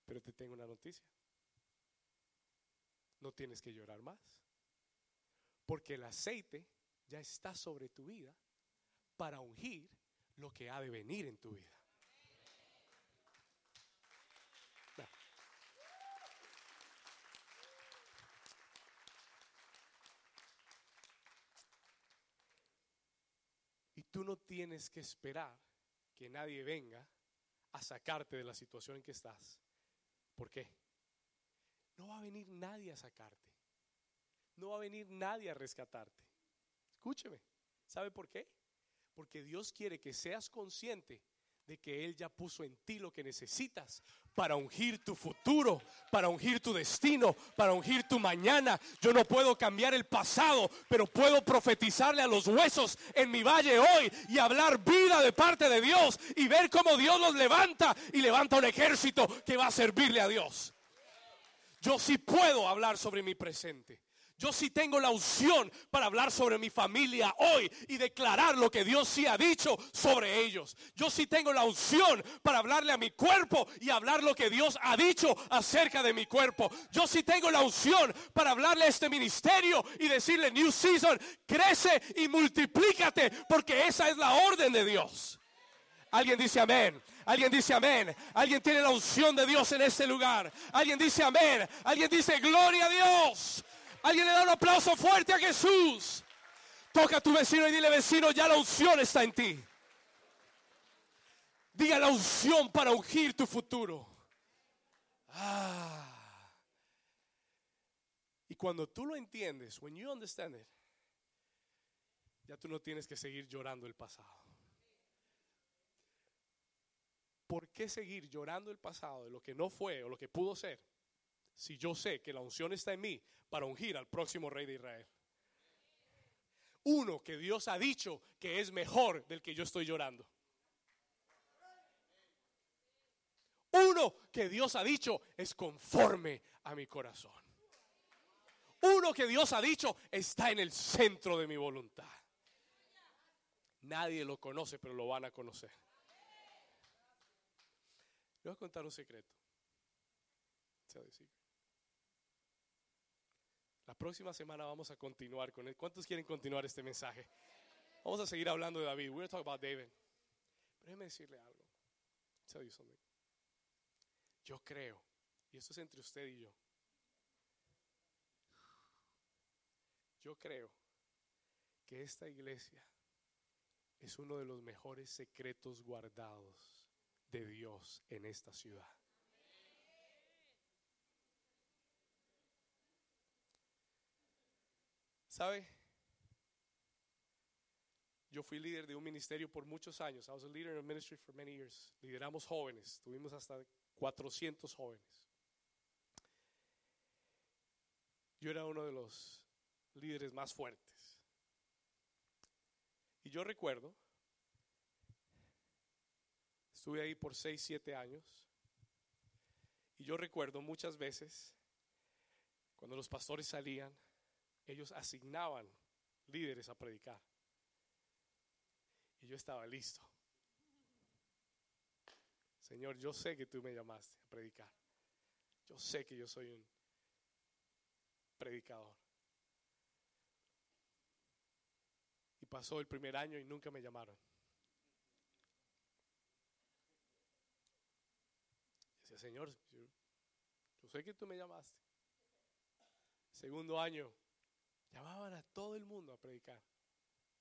Pero te tengo una noticia. No tienes que llorar más. Porque el aceite ya está sobre tu vida para ungir lo que ha de venir en tu vida. Tienes que esperar que nadie venga a sacarte de la situación en que estás. ¿Por qué? No va a venir nadie a sacarte. No va a venir nadie a rescatarte. Escúcheme. ¿Sabe por qué? Porque Dios quiere que seas consciente que Él ya puso en ti lo que necesitas para ungir tu futuro, para ungir tu destino, para ungir tu mañana. Yo no puedo cambiar el pasado, pero puedo profetizarle a los huesos en mi valle hoy y hablar vida de parte de Dios y ver cómo Dios los levanta y levanta un ejército que va a servirle a Dios. Yo sí puedo hablar sobre mi presente. Yo sí tengo la unción para hablar sobre mi familia hoy y declarar lo que Dios sí ha dicho sobre ellos. Yo sí tengo la unción para hablarle a mi cuerpo y hablar lo que Dios ha dicho acerca de mi cuerpo. Yo sí tengo la unción para hablarle a este ministerio y decirle, New Season, crece y multiplícate porque esa es la orden de Dios. Alguien dice amén. Alguien dice amén. Alguien tiene la unción de Dios en este lugar. Alguien dice amén. Alguien dice gloria a Dios. Alguien le da un aplauso fuerte a Jesús. Toca a tu vecino y dile, vecino, ya la unción está en ti. Diga la unción para ungir tu futuro. Ah. Y cuando tú lo entiendes, when you understand it, ya tú no tienes que seguir llorando el pasado. ¿Por qué seguir llorando el pasado de lo que no fue o lo que pudo ser? Si yo sé que la unción está en mí para ungir al próximo rey de Israel. Uno que Dios ha dicho que es mejor del que yo estoy llorando. Uno que Dios ha dicho es conforme a mi corazón. Uno que Dios ha dicho está en el centro de mi voluntad. Nadie lo conoce, pero lo van a conocer. Le voy a contar un secreto. La próxima semana vamos a continuar con él. ¿Cuántos quieren continuar este mensaje? Vamos a seguir hablando de David. We're going to talk about David. Pero déjeme decirle algo. Tell you something. Yo creo, y esto es entre usted y yo. Yo creo que esta iglesia es uno de los mejores secretos guardados de Dios en esta ciudad. ¿Sabe? Yo fui líder de un ministerio por muchos años. I was a leader in a ministry for many years. Lideramos jóvenes. Tuvimos hasta 400 jóvenes. Yo era uno de los líderes más fuertes. Y yo recuerdo Estuve ahí por 6, 7 años. Y yo recuerdo muchas veces, cuando los pastores salían, ellos asignaban líderes a predicar. Y yo estaba listo. Señor, yo sé que tú me llamaste a predicar. Yo sé que yo soy un predicador. Y pasó el primer año y nunca me llamaron. Señor, yo, sé que tú me llamaste. Segundo año, Llamaban a todo el mundo a predicar.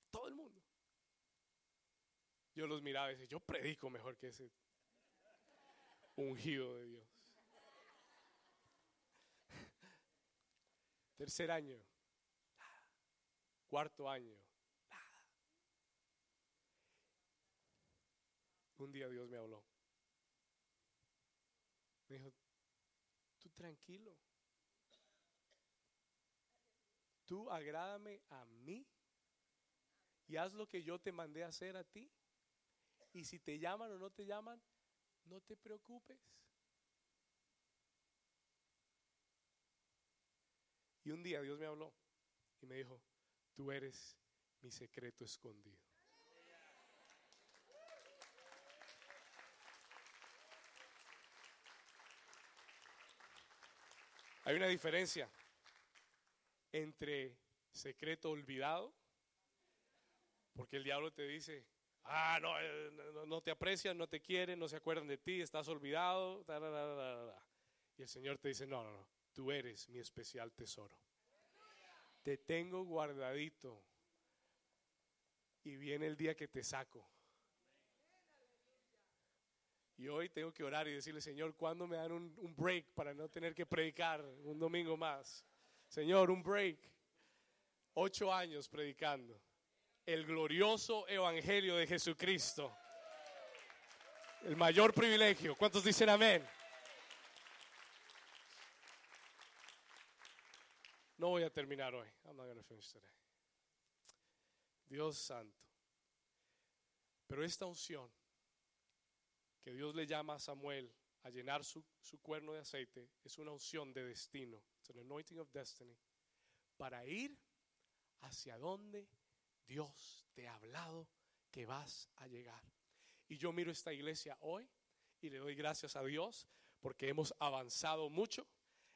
Todo el mundo. Yo los miraba y decía, yo predico mejor que ese ungido de Dios. Tercer año. Cuarto año. Un día Dios me habló. Me dijo, tú tranquilo. Tú agrádame a mí y haz lo que yo te mandé a hacer a ti. Y si te llaman o no te llaman, no te preocupes. Y un día Dios me habló y me dijo, tú eres mi secreto escondido. Hay una diferencia entre secreto olvidado, porque el diablo te dice, ah, no, eh, no, te aprecian, no te quieren, no se acuerdan de ti, estás olvidado. y el Señor te dice, no, no, no, tú eres mi especial tesoro. Te tengo guardadito y viene el día que te saco. Y hoy tengo que orar y decirle, Señor, ¿cuándo me dan un, break para no tener que predicar un domingo más? Señor, un break. Ocho años predicando. El glorioso evangelio de Jesucristo. El mayor privilegio. ¿Cuántos dicen amén? No voy a terminar hoy. Dios santo. Pero esta unción que Dios le llama a Samuel a llenar su, cuerno de aceite es una unción de destino. An anointing of destiny. Para ir hacia donde Dios te ha hablado que vas a llegar. Y yo miro esta iglesia hoy y le doy gracias a Dios porque hemos avanzado mucho.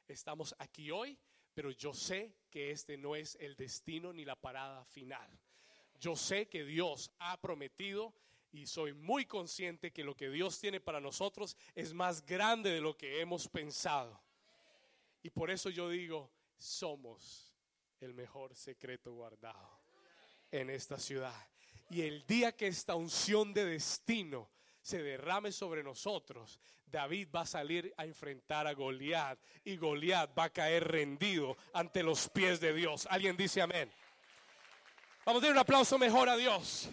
Estamos aquí hoy, pero yo sé que este no es el destino ni la parada final. Yo sé que Dios ha prometido y soy muy consciente que lo que Dios tiene para nosotros es más grande de lo que hemos pensado. Y por eso yo digo, somos el mejor secreto guardado en esta ciudad. Y el día que esta unción de destino se derrame sobre nosotros, David va a salir a enfrentar a Goliat y Goliat va a caer rendido ante los pies de Dios. Alguien dice amén. Vamos a dar un aplauso mejor a Dios.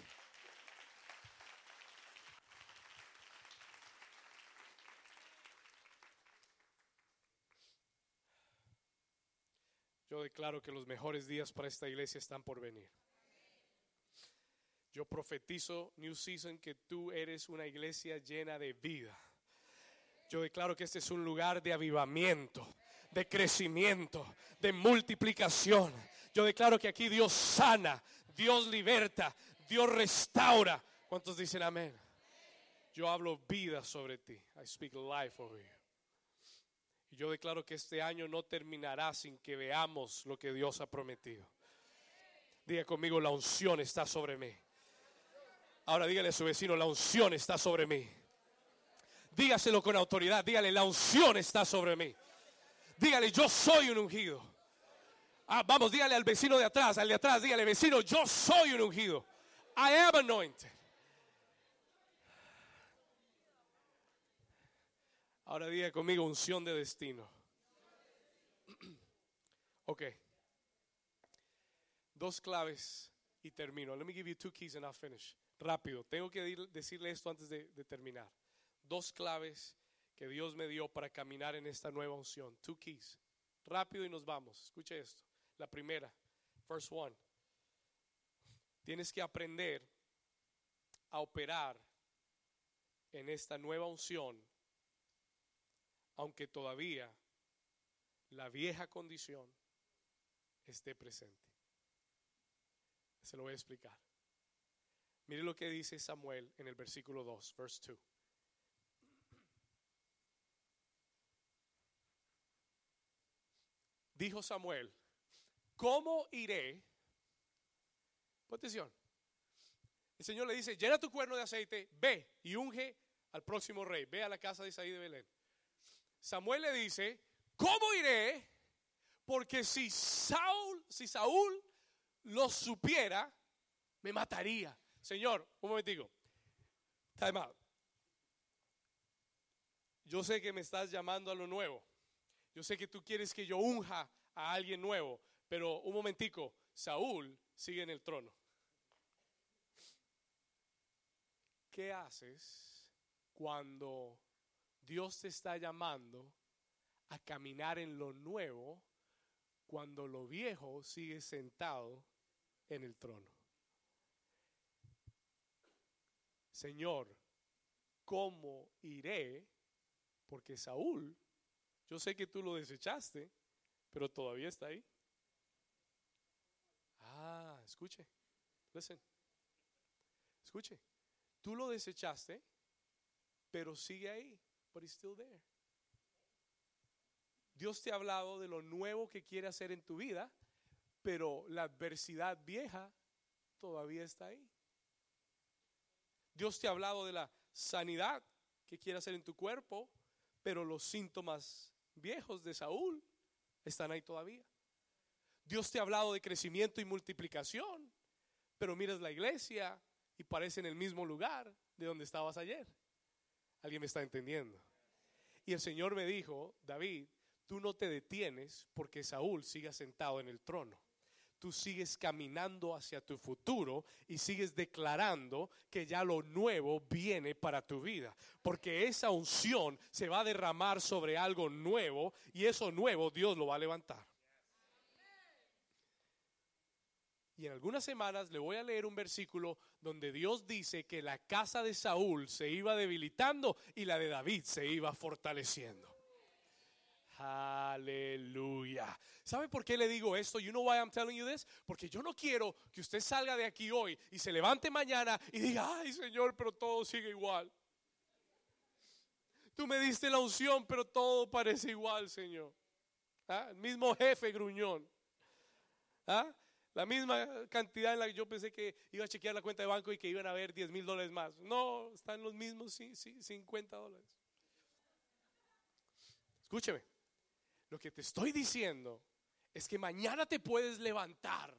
Yo declaro que los mejores días para esta iglesia están por venir. Yo profetizo, New Season, que tú eres una iglesia llena de vida. Yo declaro que este es un lugar de avivamiento, de crecimiento, de multiplicación. Yo declaro que aquí Dios sana, Dios liberta, Dios restaura. ¿Cuántos dicen amén? Yo hablo vida sobre ti. I speak life over you. Y yo declaro que este año no terminará sin que veamos lo que Dios ha prometido. Diga conmigo, la unción está sobre mí. Ahora dígale a su vecino, la unción está sobre mí. Dígaselo con autoridad, dígale, la unción está sobre mí. Dígale, yo soy un ungido. Ah, vamos, dígale al vecino de atrás, al de atrás, dígale, vecino, yo soy un ungido. I am anointed. Ahora diga conmigo unción de destino. <clears throat> ok. Dos claves y termino. Let me give you two keys and I'll finish. Rápido. Tengo que decirle esto antes de, de terminar. Dos claves que Dios me dio para caminar en esta nueva unción. Two keys. Rápido y nos vamos. Escuche esto. La primera. First one. Tienes que aprender a operar en esta nueva unción aunque todavía la vieja condición esté presente. Se lo voy a explicar. Mire lo que dice Samuel en el versículo 2, verse 2. Dijo Samuel, ¿cómo iré? Atención. El Señor le dice, llena tu cuerno de aceite, ve y unge al próximo rey, ve a la casa de Isaí de Belén. Samuel le dice, ¿cómo iré? Porque si Saúl, si lo supiera, me mataría. Señor, un momentico. Time out. Yo sé que me estás llamando a lo nuevo. Yo sé que tú quieres que yo unja a alguien nuevo. Pero un momentico, Saúl sigue en el trono. ¿Qué haces cuando Dios te está llamando a caminar en lo nuevo cuando lo viejo sigue sentado en el trono? Señor, ¿cómo iré? Porque Saúl, yo sé que tú lo desechaste, pero todavía está ahí. Ah, escuche, listen, escuche. Tú lo desechaste, pero sigue ahí, but he's still there. Dios te ha hablado de lo nuevo que quiere hacer en tu vida, pero la adversidad vieja todavía está ahí. Dios te ha hablado de la sanidad que quiere hacer en tu cuerpo, pero los síntomas viejos de Saúl están ahí todavía. Dios te ha hablado de crecimiento y multiplicación, pero miras la iglesia y parece en el mismo lugar de donde estabas ayer. ¿Alguien me está entendiendo? Y el Señor me dijo, David, tú no te detienes porque Saúl siga sentado en el trono. Tú sigues caminando hacia tu futuro y sigues declarando que ya lo nuevo viene para tu vida. Porque esa unción se va a derramar sobre algo nuevo y eso nuevo Dios lo va a levantar. Y en algunas semanas le voy a leer un versículo donde Dios dice que la casa de Saúl se iba debilitando y la de David se iba fortaleciendo. Aleluya. ¿Sabe por qué le digo esto? You know why I'm telling you this? Porque yo no quiero que usted salga de aquí hoy y se levante mañana y diga, ay Señor, pero todo sigue igual. Tú me diste la unción, pero todo parece igual, Señor. ¿Ah? El mismo jefe gruñón. ¿Ah? La misma cantidad en la que yo pensé que iba a chequear la cuenta de banco y que iban a haber 10 mil dólares más. No, están los mismos 50 dólares. Escúcheme, lo que te estoy diciendo es que mañana te puedes levantar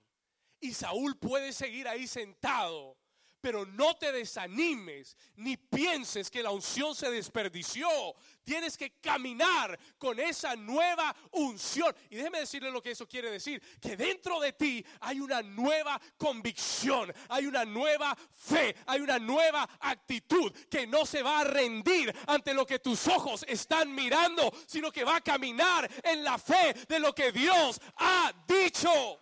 y Saúl puede seguir ahí sentado pero no te desanimes ni pienses que la unción se desperdició. Tienes que caminar con esa nueva unción. Y déjeme decirle lo que eso quiere decir, que dentro de ti hay una nueva convicción, hay una nueva fe, hay una nueva actitud que no se va a rendir ante lo que tus ojos están mirando, sino que va a caminar en la fe de lo que Dios ha dicho.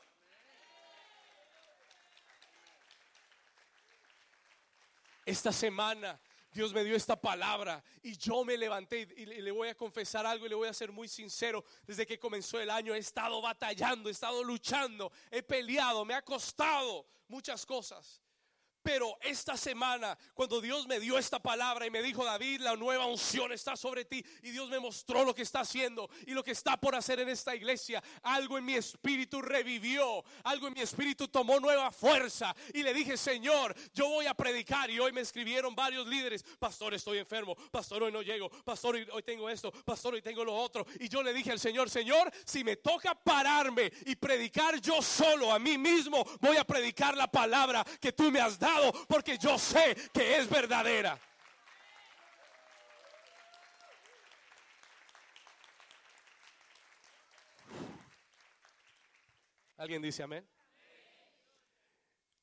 Esta semana Dios me dio esta palabra y yo me levanté y le voy a confesar algo y le voy a ser muy sincero. Desde que comenzó el año he estado batallando, he estado luchando, he peleado, me ha costado muchas cosas. Pero esta semana, cuando Dios me dio esta palabra y me dijo, David, la nueva unción está sobre ti, y Dios me mostró lo que está haciendo y lo que está por hacer en esta iglesia, algo en mi espíritu revivió, algo en mi espíritu tomó nueva fuerza. Y le dije, Señor, yo voy a predicar. Y hoy me escribieron varios líderes, pastor, estoy enfermo, pastor, hoy no llego, pastor, hoy tengo esto, pastor, hoy tengo lo otro. Y yo le dije al Señor, Señor, si me toca pararme y predicar yo solo a mí mismo, voy a predicar la palabra que tú me has dado porque yo sé que es verdadera. ¿Alguien dice amén?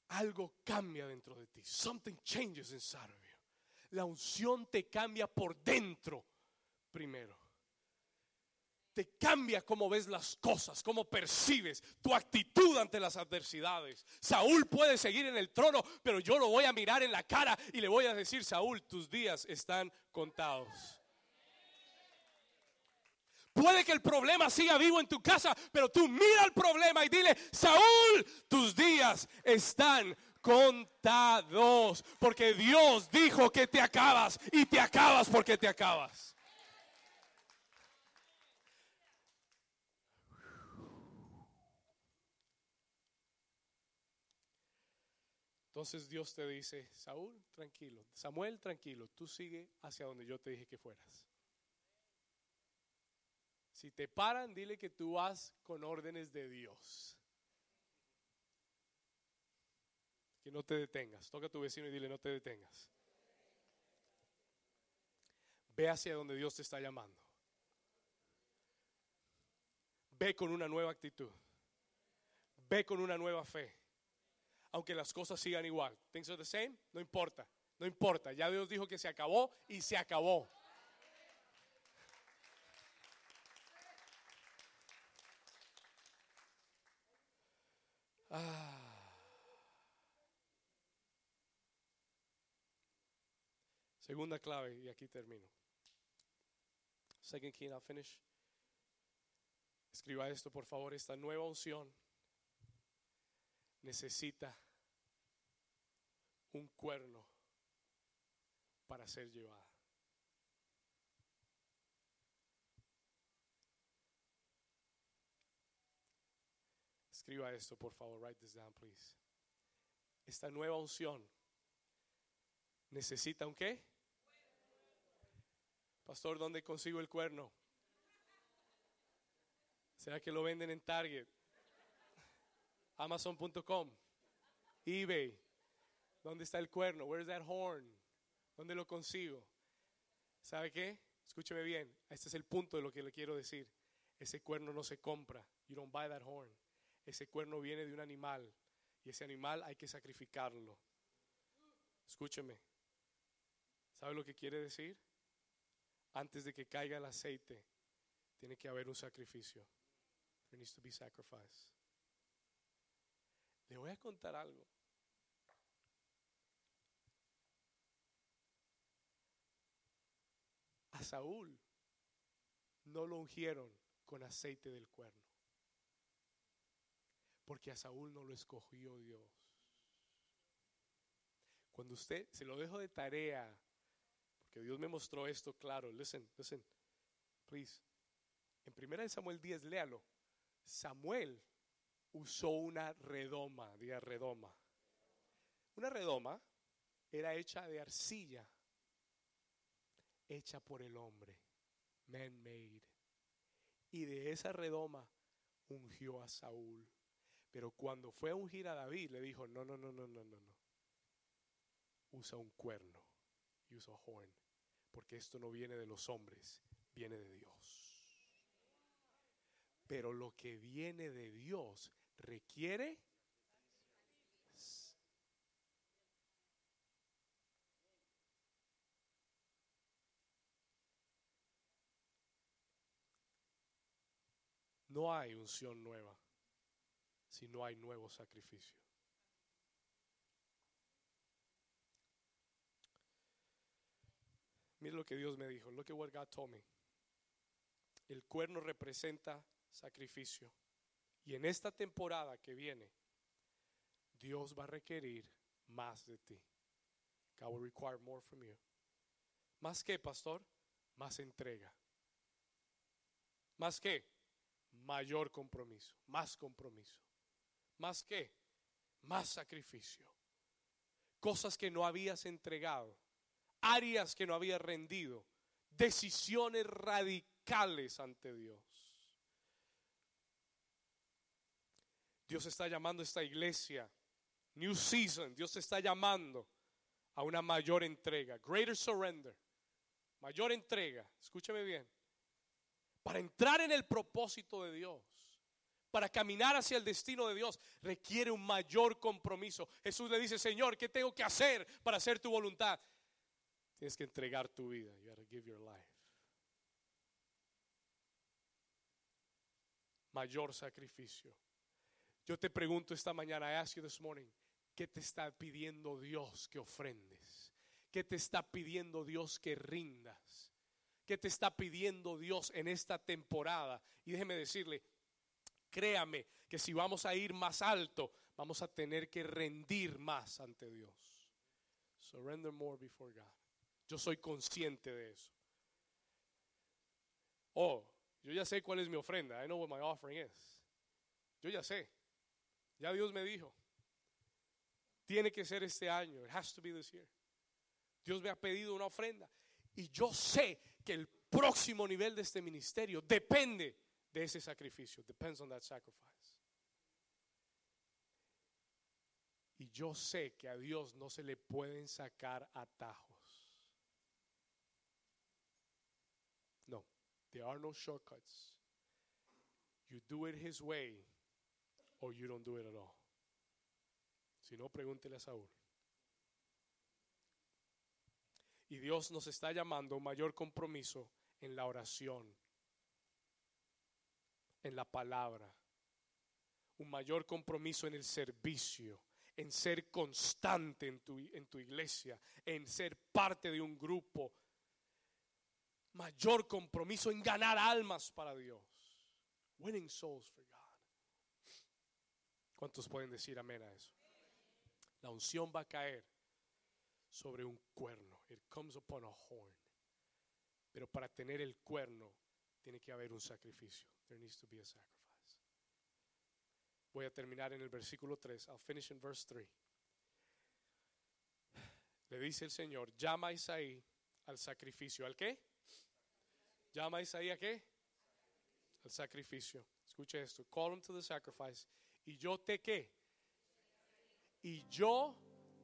Algo cambia dentro de ti. Something changes inside of. La unción te cambia por dentro primero te cambia cómo ves las cosas, cómo percibes tu actitud ante las adversidades. Saúl puede seguir en el trono, pero yo lo voy a mirar en la cara y le voy a decir, Saúl, tus días están contados. Puede que el problema siga vivo en tu casa, pero tú mira el problema y dile, Saúl, tus días están contados, porque Dios dijo que te acabas y te acabas porque te acabas. Entonces Dios te dice, Saúl, tranquilo, Samuel, tranquilo, tú sigue hacia donde yo te dije que fueras. Si te paran, dile que tú vas con órdenes de Dios. Que no te detengas. Toca a tu vecino y dile, no te detengas. Ve hacia donde Dios te está llamando. ve con una nueva actitud. Ve con una nueva fe. Aunque las cosas sigan igual. Things are the same, no importa. No importa. Ya Dios dijo que se acabó y se acabó. Ah. Segunda clave, y aquí termino. Second key, I'll finish. Escriba esto, por favor. Esta nueva unción necesita un cuerno para ser llevada. Escriba esto, por favor. Write this down, please. Esta nueva unción necesita un qué? Pastor, ¿dónde consigo el cuerno? ¿Será que lo venden en Target? Amazon.com, eBay. ¿Dónde está el cuerno? Where's that horn? ¿Dónde lo consigo? ¿Sabe qué? Escúcheme bien. Este es el punto de lo que le quiero decir. Ese cuerno no se compra. You don't buy that horn. Ese cuerno viene de un animal y ese animal hay que sacrificarlo. Escúcheme. ¿Sabe lo que quiere decir? Antes de que caiga el aceite, tiene que haber un sacrificio. There needs to be sacrifice. Le voy a contar algo. A Saúl no lo ungieron con aceite del cuerno. Porque a Saúl no lo escogió Dios. Cuando usted se lo dejo de tarea, porque Dios me mostró esto claro. Listen, listen, please. En 1 Samuel 10, léalo. Samuel usó una redoma, diga redoma. Una redoma era hecha de arcilla, hecha por el hombre, man-made. Y de esa redoma ungió a Saúl. Pero cuando fue a ungir a David, le dijo, no, no, no, no, no, no, no. Usa un cuerno y usa horn. Porque esto no viene de los hombres, viene de Dios. Pero lo que viene de Dios requiere No hay unción nueva si no hay nuevo sacrificio. Mire lo que Dios me dijo. Look at what God told me. El cuerno representa sacrificio. Y en esta temporada que viene, Dios va a requerir más de ti. God will require more from you. ¿Más que, pastor? Más entrega. ¿Más que? Mayor compromiso. Más compromiso. ¿Más que? Más sacrificio. Cosas que no habías entregado. Áreas que no habías rendido. Decisiones radicales ante Dios. Dios está llamando a esta iglesia. New season. Dios está llamando a una mayor entrega. Greater surrender. Mayor entrega. Escúcheme bien. Para entrar en el propósito de Dios. Para caminar hacia el destino de Dios requiere un mayor compromiso. Jesús le dice, Señor, ¿qué tengo que hacer para hacer tu voluntad? Tienes que entregar tu vida. You gotta give your life. Mayor sacrificio. Yo te pregunto esta mañana, I ask you this morning, ¿qué te está pidiendo Dios que ofrendes? ¿Qué te está pidiendo Dios que rindas? ¿Qué te está pidiendo Dios en esta temporada? Y déjeme decirle, créame que si vamos a ir más alto, vamos a tener que rendir más ante Dios. Surrender more before God. Yo soy consciente de eso. Oh, yo ya sé cuál es mi ofrenda. I know what my offering is. Yo ya sé. Ya Dios me dijo, tiene que ser este año. It has to be this year. Dios me ha pedido una ofrenda. Y yo sé que el próximo nivel de este ministerio depende de ese sacrificio. Depends on that sacrifice. Y yo sé que a Dios no se le pueden sacar atajos. No, there are no shortcuts. You do it his way or you don't do it at all. Si no, pregúntele a Saúl. Y Dios nos está llamando a un mayor compromiso en la oración, en la palabra, un mayor compromiso en el servicio, en ser constante en tu, en tu iglesia, en ser parte de un grupo, mayor compromiso en ganar almas para Dios. Winning souls for. ¿Cuántos pueden decir amén a eso? La unción va a caer sobre un cuerno. It comes upon a horn. Pero para tener el cuerno tiene que haber un sacrificio. There needs to be a sacrifice. Voy a terminar en el versículo 3. I'll finish in verse 3. Le dice el Señor, llama a Isaí al sacrificio. ¿Al qué? Llama a Isaí a qué? Al sacrificio. Escuche esto. Call him to the sacrifice. Y yo te qué? Y yo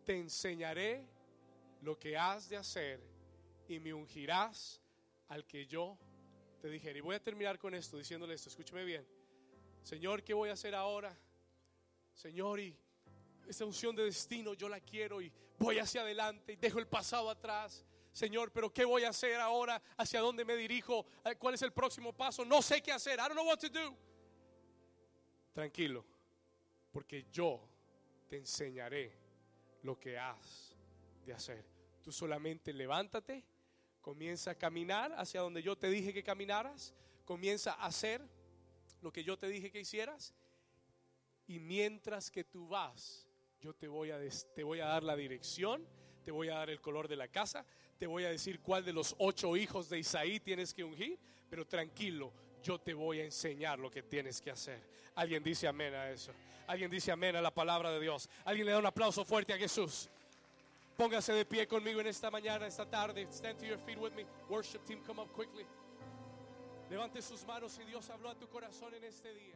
te enseñaré lo que has de hacer y me ungirás al que yo te dijera. Y voy a terminar con esto, diciéndole esto, escúcheme bien. Señor, ¿qué voy a hacer ahora? Señor, y esta unción de destino yo la quiero y voy hacia adelante y dejo el pasado atrás. Señor, pero ¿qué voy a hacer ahora? ¿Hacia dónde me dirijo? ¿Cuál es el próximo paso? No sé qué hacer. I don't know what to do. Tranquilo, porque yo te enseñaré lo que has de hacer. Tú solamente levántate, comienza a caminar hacia donde yo te dije que caminaras, comienza a hacer lo que yo te dije que hicieras y mientras que tú vas, yo te voy a, te voy a dar la dirección, te voy a dar el color de la casa, te voy a decir cuál de los ocho hijos de Isaí tienes que ungir, pero tranquilo, yo te voy a enseñar lo que tienes que hacer. Alguien dice amén a eso. Alguien dice amén a la palabra de Dios. Alguien le da un aplauso fuerte a Jesús. Póngase de pie conmigo en esta mañana, esta tarde. Stand to your feet with me. Worship team, come up quickly. Levante sus manos y Dios habló a tu corazón en este día.